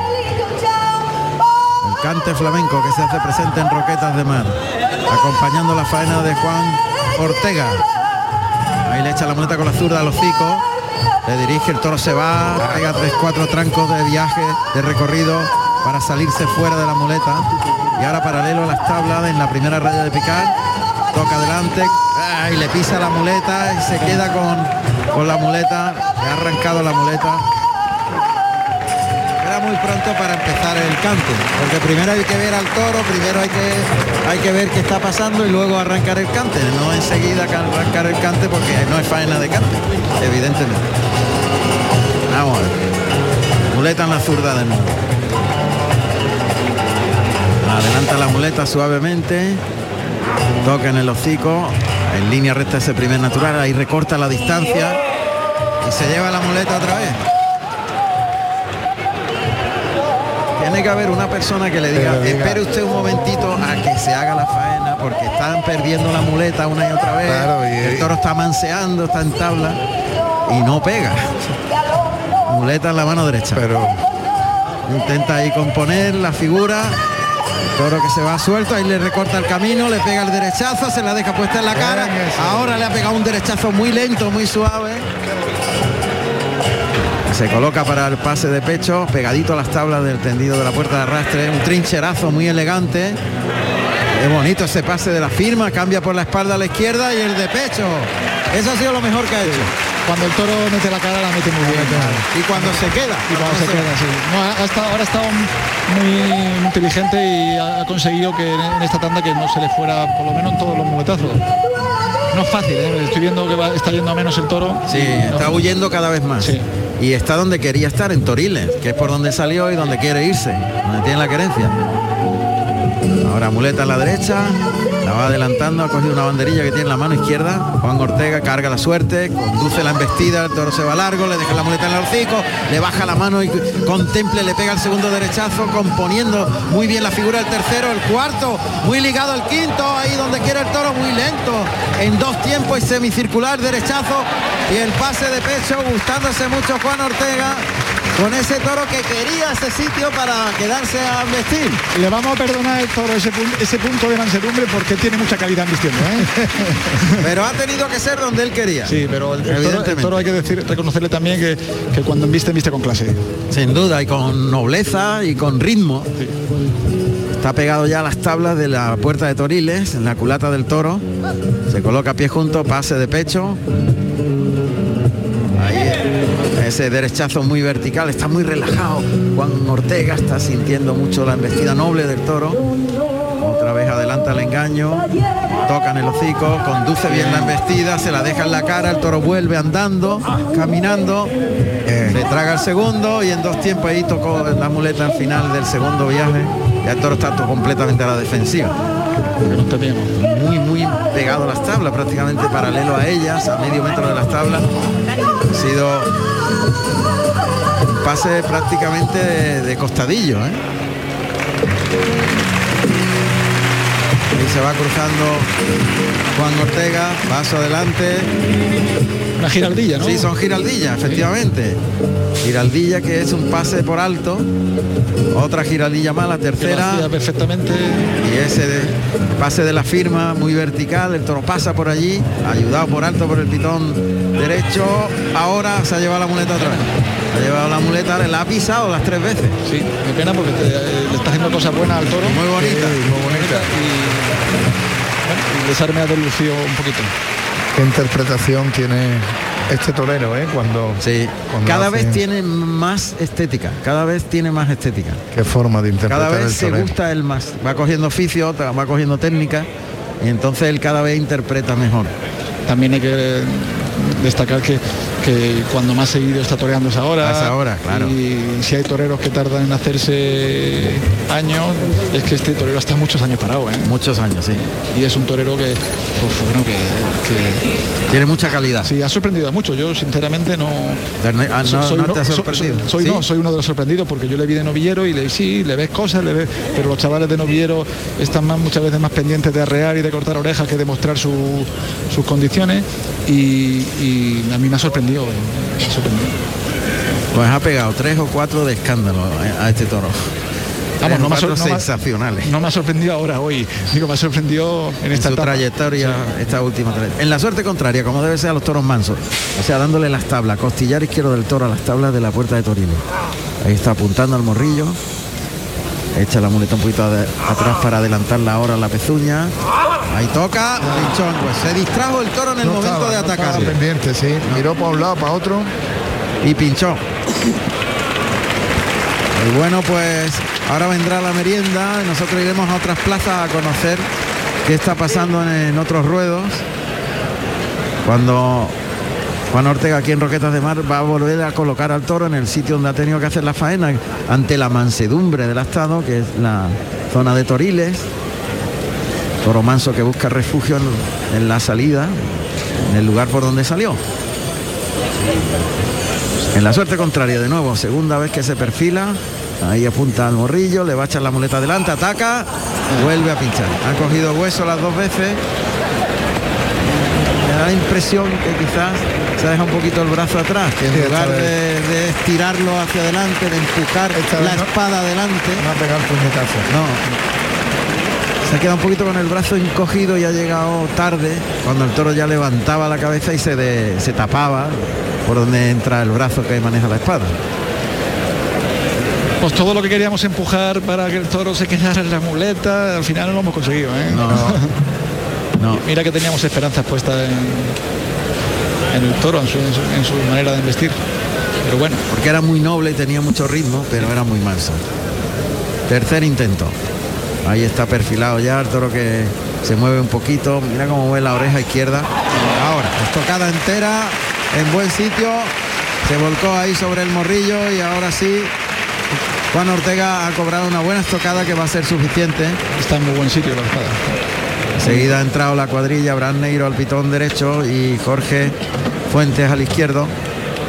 El cante flamenco que se hace presente en Roquetas de Mar, acompañando la faena de Juan Ortega. Ahí le echa la muleta con la zurda al hocico. Le dirige, el toro se va, pega tres, cuatro trancos de viaje, de recorrido para salirse fuera de la muleta. Y ahora paralelo a las tablas en la primera raya de picar. Toca adelante, ah, y le pisa la muleta y se queda con, con la muleta. Le ha arrancado la muleta. Muy pronto para empezar el cante, porque primero hay que ver al toro, primero hay que, hay que ver qué está pasando y luego arrancar el cante, no enseguida arrancar el cante porque no es faena de cante, evidentemente. Vamos. Muleta en la zurda de nuevo. Adelanta la muleta suavemente. Toca en el hocico. En línea recta ese primer natural. Ahí recorta la distancia. Y se lleva la muleta otra vez. Que haber una persona que le diga, espere usted un momentito a que se haga la faena, porque están perdiendo la muleta una y otra vez. Claro, y- el toro está manseando, está en tabla y no pega. Muleta en la mano derecha. Pero Intenta ahí componer la figura. Toro que se va suelto, ahí le recorta el camino, le pega el derechazo, se la deja puesta en la cara. Ahora le ha pegado un derechazo muy lento, muy suave. Se coloca para el pase de pecho, pegadito a las tablas del tendido de la puerta de arrastre. Un trincherazo muy elegante. Qué bonito ese pase de la firma, cambia por la espalda a la izquierda y el de pecho. Eso ha sido lo mejor que ha hecho. Cuando el toro mete la cara la mete muy bien. Y cuando se queda. Y cuando se queda, sí. No, ha- ha estado- ahora ha estado muy inteligente y ha conseguido que en en esta tanda que no se le fuera por lo menos en todos los muletazos. No es fácil, ¿eh? estoy viendo que va- está yendo a menos el toro. Sí, No. está huyendo cada vez más. Sí. Y está donde quería estar, en Toriles, que es por donde salió y donde quiere irse, donde tiene la querencia. Ahora muleta a la derecha, va adelantando, ha cogido una banderilla que tiene en la mano izquierda. Juan Ortega carga la suerte, conduce la embestida, el toro se va largo, le deja la muleta en el hocico, le baja la mano y contemple, le pega el segundo derechazo, componiendo muy bien la figura del tercero, el cuarto, muy ligado al quinto, ahí donde quiere el toro, muy lento, en dos tiempos y semicircular derechazo y el pase de pecho, gustándose mucho Juan Ortega. Con ese toro que quería ese sitio para quedarse a vestir. Le vamos a perdonar el toro ese, pun- ese punto de mansedumbre porque tiene mucha calidad vistiendo. ¿eh? Pero ha tenido que ser donde él quería. Sí, pero el, toro hay que decir, reconocerle también que, que cuando viste, viste con clase. Sin duda, y con nobleza y con ritmo. Está pegado ya a las tablas de la puerta de Toriles, en la culata del toro. Se coloca a pie junto, pase de pecho. Ese derechazo muy vertical, está muy relajado. Juan Ortega está sintiendo mucho la embestida noble del toro. Otra vez adelanta el engaño, toca en el hocico, conduce bien la embestida, se la deja en la cara, el toro vuelve andando, caminando, le traga el segundo y en dos tiempos ahí tocó la muleta al final del segundo viaje. Ya el toro está completamente a la defensiva. Muy, muy pegado a las tablas, prácticamente paralelo a ellas, a medio metro de las tablas. Ha sido pase prácticamente de, de costadillo. ¿eh? Y se va cruzando Juan Ortega, paso adelante. Una giraldilla, ¿no? Sí, son giraldillas, efectivamente. Giraldilla que es un pase por alto. Otra giraldilla más, la Que lo tercera. perfectamente. Y ese de- pase de la firma muy vertical, el toro pasa por allí, ayudado por alto por el pitón derecho. Ahora se ha llevado la muleta otra vez. Ha llevado la muleta, la ha pisado las tres veces. Sí, qué pena porque te- eh, le está haciendo cosas buenas al toro. Muy bonita. muy bonita. Y, bueno, y desarme ha delucido un poquito. Qué interpretación tiene este torero, ¿eh? Cuando, Sí, cuando cada hace- vez tiene más estética, cada vez tiene más estética. Qué forma de interpretar Cada vez el se torero. gusta él más. Va cogiendo oficio, va cogiendo técnica y entonces él cada vez interpreta mejor. También hay que destacar que, que cuando más seguido está toreando es ahora. Es ahora, claro. Y si hay toreros que tardan en hacerse años, es que este torero está muchos años parado, ¿eh? Muchos años, sí. Y es un torero que, pues, bueno, que, que Tiene mucha calidad. sí, ha sorprendido a muchos. Yo sinceramente no. Ah, no, So- soy, no te ha so- sorprendido. so- soy, ¿Sí? no, soy uno de los sorprendidos porque yo le vi de novillero y le sí, le ves cosas, le ves, pero los chavales de novillero están más, muchas veces más pendientes de arrear y de cortar orejas que de mostrar su- sus condiciones y, y a mí me ha sorprendido. Me sorprendido. Pues ha pegado tres o cuatro de escándalo a este toro. Vamos, no me no me ha- sensacionales. No me ha sorprendido ahora hoy, digo, me ha sorprendido en en esta su etapa. trayectoria esta última trayectoria. En la suerte contraria, como debe ser a los toros mansos. O sea, dándole las tablas, costillar izquierdo del toro a las tablas de la puerta de Torino. Ahí está apuntando al morrillo. Echa la muleta un poquito atrás para adelantarla ahora a la pezuña. Ahí toca, pinchón, pues se distrajo el toro en el No momento estaba- de no atacar. pendiente, sí. Miró para un lado, para otro. y pinchó. Y bueno, pues ahora vendrá la merienda nosotros iremos a otras plazas a conocer qué está pasando en, en otros ruedos. Cuando Juan Ortega aquí en Roquetas de Mar va a volver a colocar al toro en el sitio donde ha tenido que hacer la faena ante la mansedumbre del estado, que es la zona de Toriles. Toro manso que busca refugio en- en la salida, en el lugar por donde salió. En la suerte contraria, de nuevo, segunda vez que se perfila. Ahí apunta al morrillo, le va a echar la muleta adelante, ataca, vuelve a pinchar. Ha cogido hueso las dos veces. Me da la impresión que quizás se deja un poquito el brazo atrás, que en Sí, lugar de, estirarlo hacia adelante, de empujar Esta la no- espada adelante, No ha pegado el puñetazo. no. Se ha quedado un poquito con el brazo encogido y ha llegado tarde, cuando el toro ya levantaba la cabeza y se, de- se tapaba por donde entra el brazo que maneja la espada. Pues todo lo que queríamos empujar para que el toro se quedara en la muleta, al final no lo hemos conseguido. ¿eh? No, no. Mira que teníamos esperanzas puestas en, en el toro, en su, en su- en su manera de investir. Pero bueno, porque era muy noble y tenía mucho ritmo, pero era muy manso. Tercer intento. Ahí está perfilado ya el toro que se mueve un poquito. Mira cómo mueve la oreja izquierda. Ahora, estocada entera, en buen sitio. Se volcó ahí sobre el morrillo y ahora sí. Juan Ortega ha cobrado una buena estocada que va a ser suficiente. está en muy buen sitio la espada. Enseguida ha entrado la cuadrilla, Abraham Neiro al pitón derecho y Jorge Fuentes al izquierdo.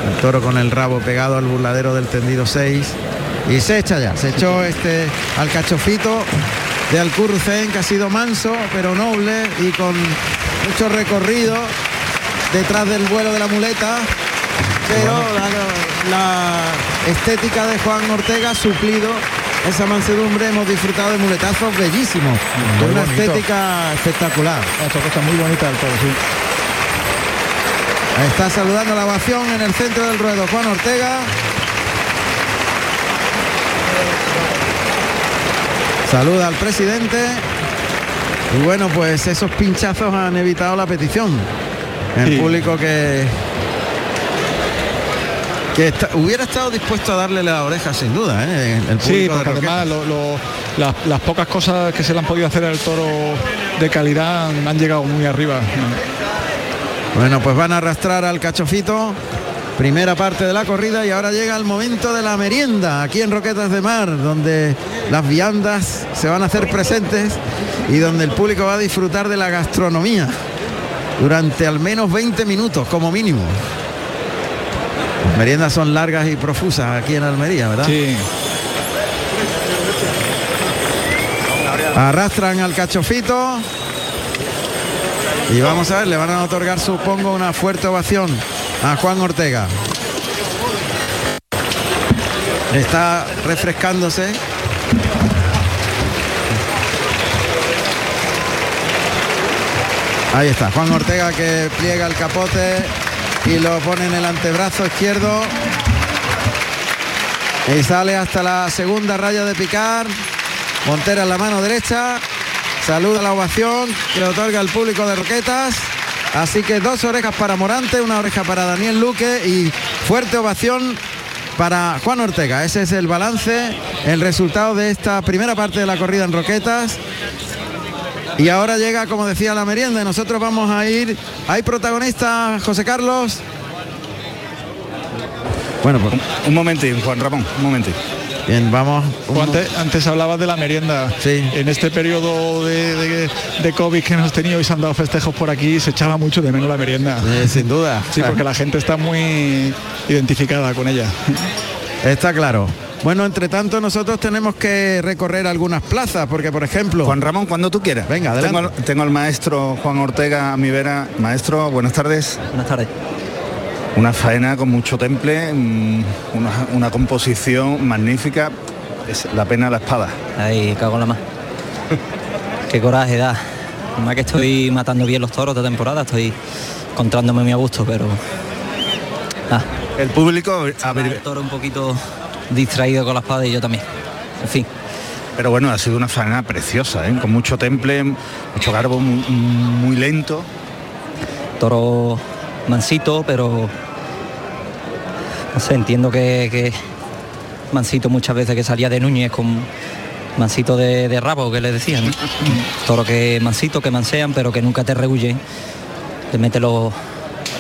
El toro con el rabo pegado al burladero del tendido 6. Y se echa ya, se echó este al cachofito de Alcurcén, que ha sido manso, pero noble y con mucho recorrido detrás del vuelo de la muleta. Pero la, la estética de Juan Ortega ha suplido esa mansedumbre. Hemos disfrutado de muletazos bellísimos, con una bonito. estética espectacular. Esta cosa muy bonita del toro, sí. Está saludando la ovación en el centro del ruedo Juan Ortega. Saluda al presidente. Y bueno, pues esos pinchazos han evitado la petición. El Sí. público que que está- hubiera estado dispuesto a darle la oreja sin duda, ¿eh? el Sí, porque además lo- lo- las, las pocas cosas que se le han podido hacer al toro de calidad han llegado muy arriba. Bueno, pues van a arrastrar al cachofito. Primera parte de la corrida y ahora llega el momento de la merienda aquí en Roquetas de Mar, donde las viandas se van a hacer presentes y donde el público va a disfrutar de la gastronomía durante al menos 20 minutos como mínimo. Meriendas son largas y profusas aquí en Almería, ¿verdad? Sí. Arrastran al cachofito. Y vamos a ver, le van a otorgar, supongo, una fuerte ovación a Juan Ortega. Está refrescándose. Ahí está, Juan Ortega que pliega el capote y lo pone en el antebrazo izquierdo. Y sale hasta la segunda raya de picar. Montera en la mano derecha. Saluda la ovación que le otorga el público de Roquetas. Así que dos orejas para Morante, una oreja para Daniel Luque y fuerte ovación para Juan Ortega. Ese es el balance, el resultado de esta primera parte de la corrida en Roquetas. Y ahora llega, como decía, la merienda. y Nosotros vamos a ir. Hay protagonistas, José Carlos. Bueno, pues Un momentín, Juan Ramón, un momentín. bien, vamos. Antes, antes hablabas de la merienda. Sí. En este periodo de, de- de COVID que hemos tenido y se han dado festejos por aquí, se echaba mucho de menos la merienda. Sin duda. Sí, porque la gente está muy identificada con ella. Está claro. Bueno, entre tanto nosotros tenemos que recorrer algunas plazas, porque por ejemplo, Juan Ramón, cuando tú quieras. Venga, tengo, adelante. al- tengo al maestro Juan Ortega a mi vera. Maestro, buenas tardes. Buenas tardes. Una faena con mucho temple, mm, una, una composición magnífica. Es la pena la espada. Ahí cago en la más. Qué coraje da. Más que estoy matando bien los toros de temporada, estoy encontrándome muy a gusto, pero. Ah, El público, a ver, el toro un poquito distraído con la espada y yo también. En fin, pero bueno, ha sido una faena preciosa, ¿eh? con mucho temple, mucho garbo, muy, muy lento. toro mansito, pero. No sé, entiendo que, que mansito muchas veces que salía de Núñez con mansito de, de rabo, que le decían. Toro que mansito, que mansean, pero que nunca te rehuyen. Te mete los,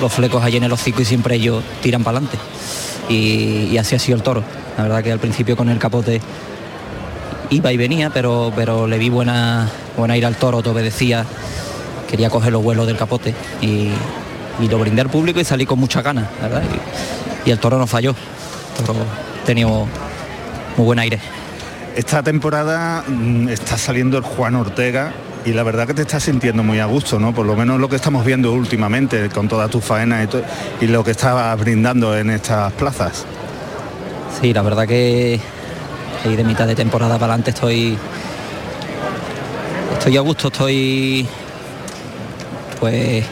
los flecos allí en el hocico y siempre ellos tiran para adelante. Y, así ha sido el toro. La verdad que al principio con el capote iba y venía, pero, pero le vi buena, buena ir al toro, te obedecía, quería coger los vuelos del capote y, y lo brindé al público y salí con mucha ganas, ¿verdad? Y, el toro no falló. Toro tenía muy buen aire. Esta temporada mm, está saliendo el Juan Ortega y la verdad que te estás sintiendo muy a gusto, ¿no? Por lo menos lo que estamos viendo últimamente con todas tus faenas y, y lo que estabas brindando en estas plazas. Sí, la verdad que ahí de mitad de temporada para adelante estoy estoy a gusto, estoy pues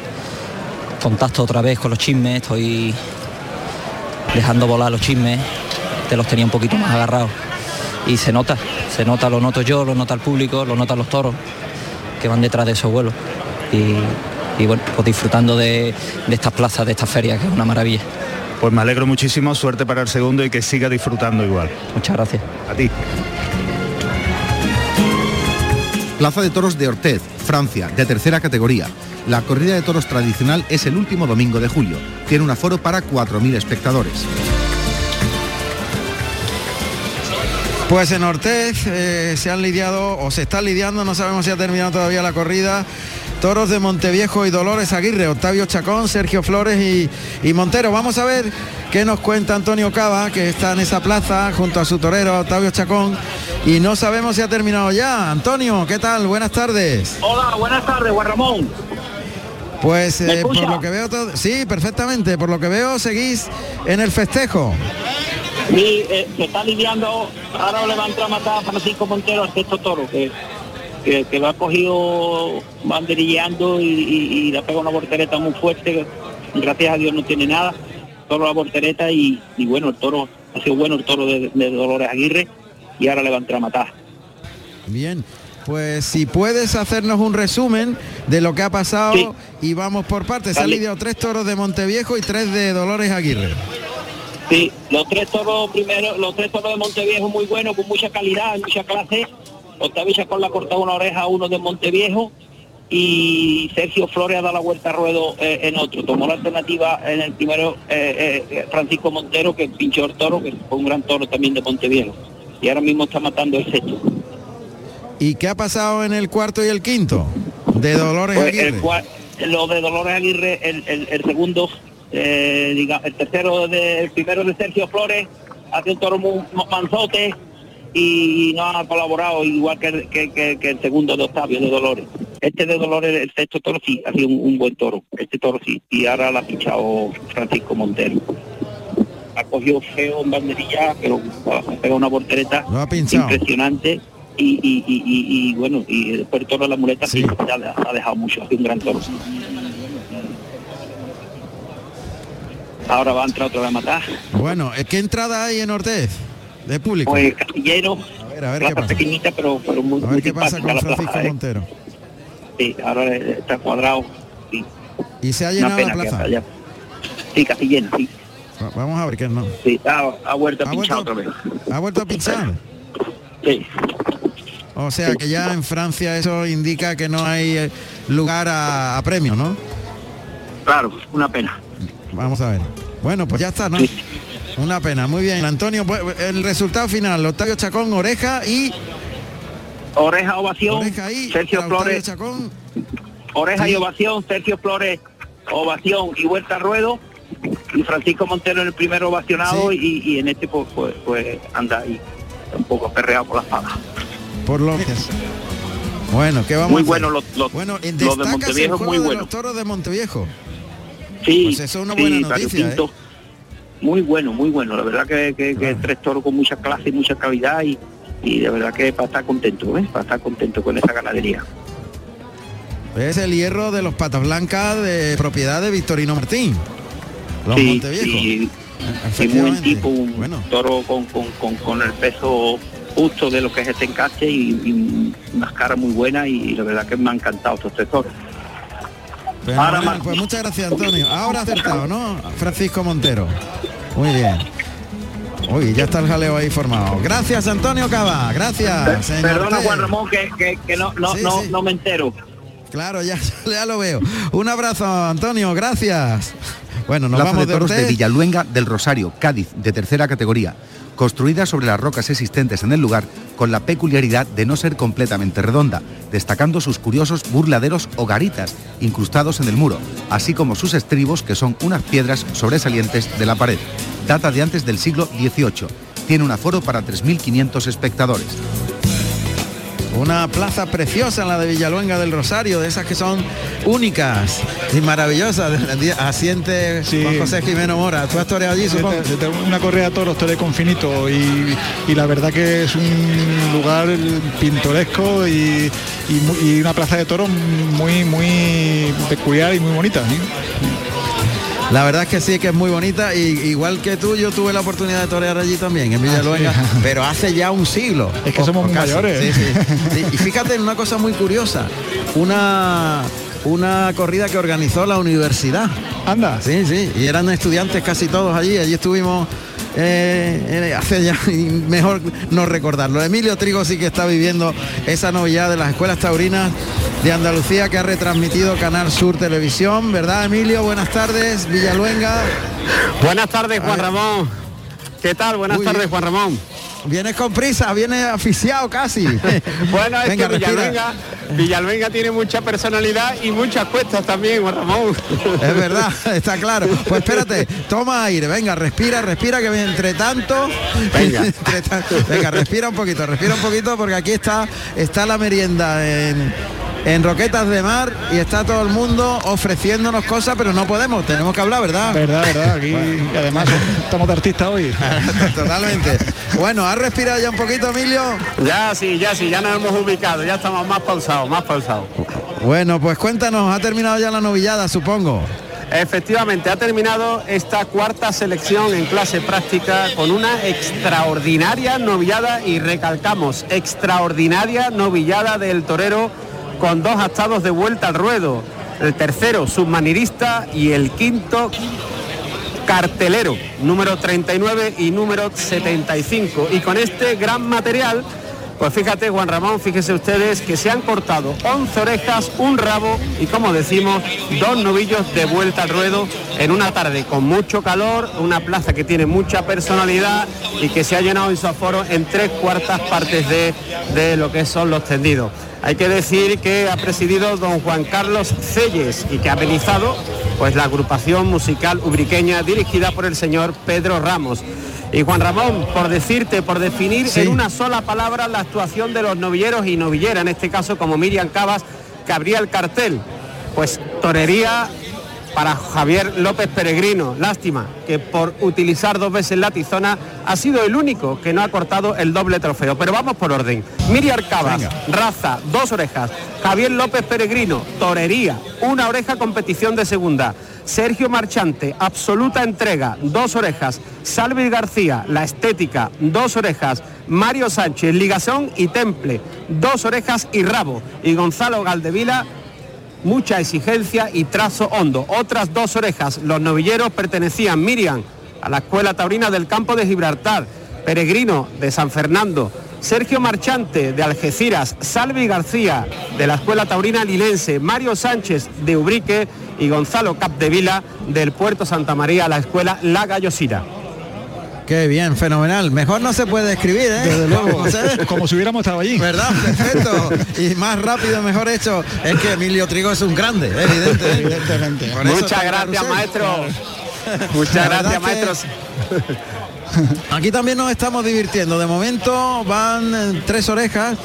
contacto otra vez con los chismes, estoy dejando volar los chismes, te los tenía un poquito más agarrados y se nota, se nota, lo noto yo, lo nota el público, lo notan los toros que van detrás de esos vuelos y, y bueno, pues disfrutando de, de estas plazas, de estas ferias, que es una maravilla. Pues me alegro muchísimo, suerte para el segundo y que siga disfrutando igual. Muchas gracias. A ti. Plaza de Toros de Ortez, Francia, de tercera categoría. La corrida de toros tradicional es el último domingo de julio. Tiene un aforo para 4.000 espectadores. Pues en Ortez eh, se han lidiado o se están lidiando, no sabemos si ha terminado todavía la corrida. Toros de Monteviejo y Dolores Aguirre, Octavio Chacón, Sergio Flores y, y Montero. Vamos a ver qué nos cuenta Antonio Cava, que está en esa plaza junto a su torero Octavio Chacón. Y no sabemos si ha terminado ya. Antonio, ¿qué tal? Buenas tardes. Hola, buenas tardes, Juan Ramón. Pues ¿Me eh, por lo que veo todo, sí, perfectamente. Por lo que veo seguís en el festejo. Y eh, se está lidiando, ahora le va a entrar a matar a Francisco Montero al sexto toro, que, que, que lo ha cogido banderilleando y, y, y le ha pegado una voltereta muy fuerte. Gracias a Dios no tiene nada, solo la voltereta y, y bueno, el toro, ha sido bueno el toro de, de Dolores Aguirre y ahora le va a entrar a matar. Bien, pues si puedes hacernos un resumen de lo que ha pasado y vamos por partes. Se han lidiado tres toros de Monteviejo y tres de Dolores Aguirre. Sí, los tres toros primero, los tres toros de Monteviejo muy buenos, con mucha calidad, mucha clase. Octavio Chacón le ha cortado una oreja a uno de Monteviejo y Sergio Flores ha dado la vuelta a ruedo eh, en otro. Tomó la alternativa en el primero eh, eh, Francisco Montero, que pinchó el toro, que fue un gran toro también de Monteviejo. Y ahora mismo está matando el sexto. ¿Y qué ha pasado en el cuarto y el quinto? De Dolores Pues Aguirre. el, lo de Dolores Aguirre, el, el- el segundo, eh, el tercero, de, el primero de Sergio Flores, hace un toro muy manzote y no ha colaborado igual que el, que, que- que el segundo de Octavio, de Dolores. Este de Dolores, el sexto toro sí, ha sido un, un buen toro, este toro sí, y ahora la ha pichado Francisco Montero. Ha cogido feo en banderilla, pero ha pegado una voltereta Lo pinchado. impresionante y, y, y, y- y, bueno, y después el toro de la muleta sí, ha, ha dejado mucho, ha sido un gran toro. Ahora va a entrar otra vez a matar. Bueno, ¿qué entrada hay en Ortez? De público. Pues Castillero, a ver, a ver qué pasa. pequeñita pero, pero muy, A muy ver qué pasa con Francisco plaza. ¿eh? Montero. Sí, ahora está cuadrado. Sí. Y se ha llenado la plaza. allá. Sí, casi llena, sí. Va- Vamos a ver qué no. Sí, ha, ha vuelto a ¿Ha pinchar vuelto? otra vez. ¿Ha vuelto a pinchar? Sí. O sea que ya en Francia eso indica que no hay eh, lugar a, a premio, ¿no? Claro, una pena. Vamos a ver. Bueno, pues ya está, ¿no? Una pena, muy bien. Antonio, pues, el resultado final, Octavio Chacón, oreja y Oreja, ovación, Oreja ahí, Sergio Octavio Flores. Chacón. Oreja y ovación, Sergio Flores, ovación y vuelta a ruedo. Y Francisco Montero en el primero ovacionado y, y en este pues, pues, pues anda ahí un poco perreado por la espada. por lo Bueno, ¿qué vamos Muy a bueno los, los, Bueno, los de juego muy bueno. los toros de Monteviejo. Sí, Pues eso es una sí, buena Mario noticia, ¿eh? Muy bueno, muy bueno. La verdad que, que, que tres toros con mucha clase y mucha calidad y, y de verdad que para estar contento, ¿eh? para estar contento con esa ganadería. Es el hierro de los patas blancas de propiedad de Victorino Martín. Los sí, sí, sí, muy buen tipo, un toro con, con, con, con el peso justo de lo que es este encaste y, y unas caras muy buenas y la verdad que me ha encantado estos tres toros. Fenomenal, Ahora más. pues muchas gracias Antonio. Ahora ha acertado, ¿no? Francisco Montero. Muy bien. Uy, ya está el jaleo ahí formado. Gracias Antonio Cava, gracias. señor Perdona. Juan Ramón que, que, que no, no, Sí, no, sí. no me entero. Claro, ya, ya lo veo. Un abrazo, Antonio, gracias. Bueno, nos Plaza vamos de toros de. Villaluenga del Rosario, Cádiz, de tercera categoría, construida sobre las rocas existentes en el lugar con la peculiaridad de no ser completamente redonda, destacando sus curiosos burladeros o garitas incrustados en el muro, así como sus estribos que son unas piedras sobresalientes de la pared. Data de antes del siglo XVIII. Tiene un aforo para 3.500 espectadores. Una plaza preciosa, la de Villaluenga del Rosario, de esas que son únicas y maravillosas. Asiente Juan José Jimeno Mora. Tú has toreado allí, supongo. Una correa de toros, toré con finito y, y la verdad que es un lugar pintoresco y, y una plaza de toros muy muy peculiar y muy bonita. ¿sí? La verdad es que sí, que es muy bonita. Y igual que tú, yo tuve la oportunidad de torear allí también, en Villaluenga, Ah, sí. pero hace ya un siglo. Es que O- somos o mayores. Sí, sí. Sí, Y fíjate en una cosa muy curiosa. Una una corrida que organizó la universidad. Anda. Sí, sí. Y eran estudiantes casi todos allí. Allí estuvimos eh, eh, hace ya mejor no recordarlo. Emilio Trigo sí que está viviendo esa novedad de las escuelas taurinas de Andalucía que ha retransmitido Canal Sur Televisión, ¿verdad Emilio? Buenas tardes, Villaluenga. Buenas tardes, Juan Ramón. ¿Qué tal? Buenas tardes. Juan Ramón. Vienes con prisa, vienes aficiado casi. Bueno, es Venga, que. Villalvenga, Villalvenga tiene mucha personalidad y muchas cuestas también, Ramón. Es verdad, está claro. Pues espérate, toma aire, venga, respira, respira, que entre tanto. Venga. entre venga, respira un poquito, respira un poquito, porque aquí está, está la merienda en, en Roquetas de Mar y está todo el mundo ofreciéndonos cosas, pero no podemos, tenemos que hablar, ¿verdad? Verdad, verdad. Aquí y además estamos de artistas hoy. Totalmente. Bueno, ¿has respirado ya un poquito, Emilio? Ya sí, ya sí, ya nos hemos ubicado, ya estamos más pausados, más pausados. Bueno, pues cuéntanos, ha terminado ya la novillada, supongo. Efectivamente, ha terminado esta cuarta selección en clase práctica con una extraordinaria novillada y recalcamos, extraordinaria novillada del torero con dos astados de vuelta al ruedo. El tercero, submanirista y el quinto cartelero número 39 y número 75. Y con este gran material pues fíjate, Juan Ramón, fíjense ustedes que se han cortado 11 orejas, un rabo y como decimos, dos novillos de vuelta al ruedo en una tarde con mucho calor, una plaza que tiene mucha personalidad y que se ha llenado en su aforo en tres cuartas partes de, de lo que son los tendidos. Hay que decir que ha presidido don Juan Carlos Celles y que ha amenizado pues la agrupación musical ubriqueña dirigida por el señor Pedro Ramos. Y Juan Ramón, por decirte, por definir en una sola palabra la actuación de los novilleros y novilleras, en este caso como Miriam Cabas, que abría el cartel. Pues torería para Javier López Peregrino. Lástima que por utilizar dos veces la tizona ha sido el único que no ha cortado el doble trofeo. Pero vamos por orden. Miriam Cabas, raza, dos orejas. Javier López Peregrino, torería, una oreja competición de segunda. Sergio Marchante, absoluta entrega, dos orejas. Salvi García, la estética, dos orejas. Mario Sánchez, ligazón y temple, dos orejas y rabo. Y Gonzalo Galdevila, mucha exigencia y trazo hondo. Otras dos orejas. Los novilleros pertenecían Miriam a la Escuela Taurina del Campo de Gibraltar, Peregrino de San Fernando, Sergio Marchante de Algeciras, Salvi García de la Escuela Taurina Lilense, Mario Sánchez de Ubrique y Gonzalo Capdevila del Puerto Santa María, la Escuela La Gallosira. Qué bien, fenomenal. Mejor no se puede escribir, ¿eh? Desde luego, como si hubiéramos estado allí. ¿Verdad? Perfecto. Y más rápido, mejor hecho. Es que Emilio Trigo es un grande, evidente. Evidentemente. Muchas gracias, maestro. Muchas gracias, maestros. Aquí también nos estamos divirtiendo. De momento van eh, tres orejas.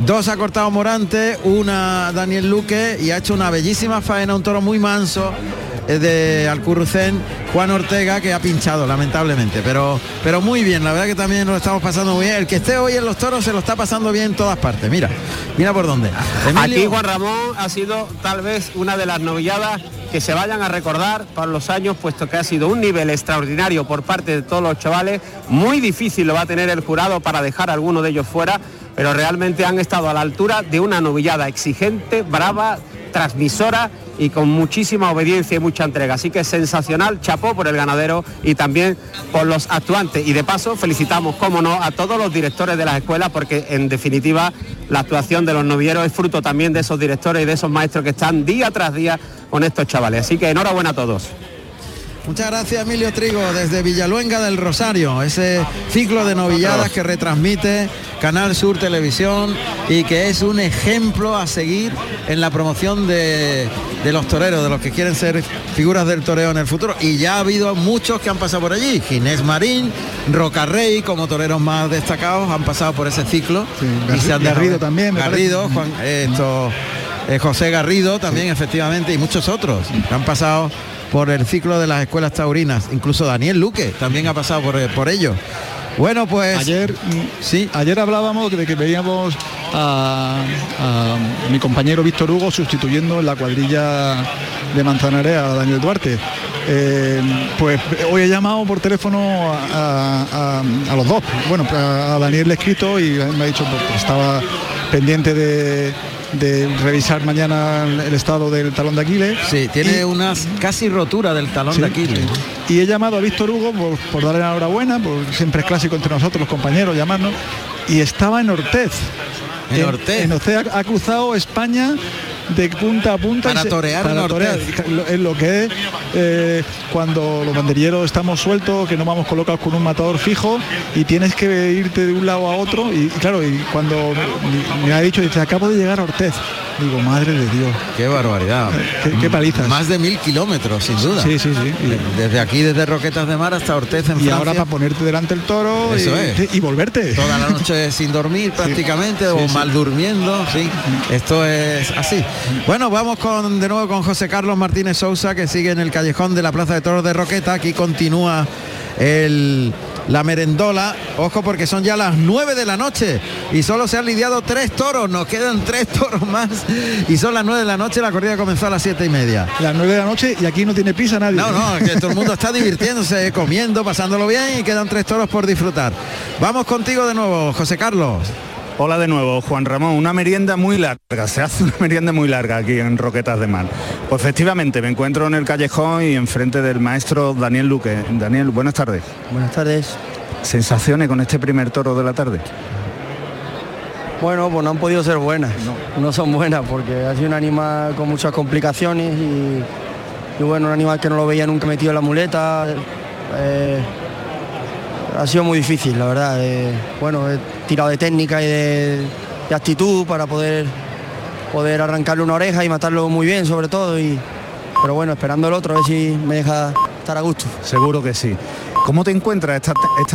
Dos ha cortado Morante, una Daniel Luque y ha hecho una bellísima faena, un toro muy manso eh, de Alcurrucén, Juan Ortega, que ha pinchado lamentablemente, pero, pero muy bien, la verdad que también lo estamos pasando muy bien. El que esté hoy en los toros se lo está pasando bien en todas partes. Mira, mira por dónde. Aquí Juan Ramón ha sido tal vez una de las novilladas que se vayan a recordar para los años, puesto que ha sido un nivel extraordinario por parte de todos los chavales. Muy difícil lo va a tener el jurado para dejar a alguno de ellos fuera, pero realmente han estado a la altura de una novillada exigente, brava, transmisora y con muchísima obediencia y mucha entrega. Así que sensacional, chapó por el ganadero y también por los actuantes. Y de paso felicitamos, como no, a todos los directores de las escuelas, porque en definitiva la actuación de los novieros es fruto también de esos directores y de esos maestros que están día tras día con estos chavales. Así que enhorabuena a todos. Muchas gracias Emilio Trigo desde Villaluenga del Rosario, ese ciclo de novilladas que retransmite Canal Sur Televisión y que es un ejemplo a seguir en la promoción de, de los toreros, de los que quieren ser figuras del toreo en el futuro. Y ya ha habido muchos que han pasado por allí, Ginés Marín, Rocarrey, como toreros más destacados, han pasado por ese ciclo. y se han Garrido también. Garrido. Juan, esto, eh, José Garrido también, efectivamente, y muchos otros que han pasado por el ciclo de las escuelas taurinas. Incluso Daniel Luque también ha pasado por, por ello. Bueno, pues Ayer, sí. ayer hablábamos de que veíamos a, mi compañero Víctor Hugo sustituyendo en la cuadrilla de Manzanarea a Daniel Duarte. Eh, pues hoy he llamado por teléfono a, a- a los dos. Bueno, a Daniel le he escrito y me ha dicho pues, que estaba pendiente de, de revisar mañana el, estado del talón de Aquiles. Sí, tiene unas casi rotura del talón de Aquiles. Y he llamado a Víctor Hugo por, por darle la enhorabuena, porque siempre es clásico entre nosotros los compañeros llamarnos, y estaba en Ortez. En Ortez. En Ortez ha, ha cruzado España de punta a punta. Para torear en para. Lo- Es lo que es eh, cuando los banderilleros estamos sueltos, que no vamos colocados con un matador fijo y tienes que irte de un lado a otro. Y, y claro, y cuando me, me ha dicho, dice, acabo de llegar a Ortez. Digo, madre de Dios. Qué barbaridad. Qué, qué palizas. Más de mil kilómetros, sin duda. Sí, sí, sí. Desde aquí, desde Roquetas de Mar hasta Ortez en Y Francia. ahora para ponerte delante el toro y, es. y volverte. Toda la noche sin dormir prácticamente o mal durmiendo, sí. Esto es así. Bueno, vamos con de nuevo con José Carlos Martínez Sousa que sigue en el callejón de la Plaza de Toros de Roqueta. Aquí continúa el la merendola, ojo porque son ya las 9 de la noche y solo se han lidiado tres toros, nos quedan tres toros más y son las 9 de la noche, la corrida comenzó a las siete y media. Las 9 de la noche y aquí no tiene prisa nadie. No, no, que todo el mundo está divirtiéndose, comiendo, pasándolo bien y quedan tres toros por disfrutar. Vamos contigo de nuevo, José Carlos. Hola de nuevo, Juan Ramón. Una merienda muy larga, se hace una merienda muy larga aquí en Roquetas de Mar. Pues efectivamente, me encuentro en el callejón y enfrente del maestro Daniel Luque. Daniel, buenas tardes. Buenas tardes. ¿Sensaciones con este primer toro de la tarde? Bueno, pues no han podido ser buenas, no, son buenas porque ha sido un animal con muchas complicaciones y, y bueno, un animal que no lo veía nunca metido en la muleta. eh, ha sido muy difícil, la verdad. eh, bueno, he tirado de técnica y de, actitud para poder, poder arrancarle una oreja y matarlo muy bien sobre todo. Y, pero bueno, esperando el otro a ver si me deja estar a gusto. Seguro que sí. ¿Cómo te encuentras esta, esta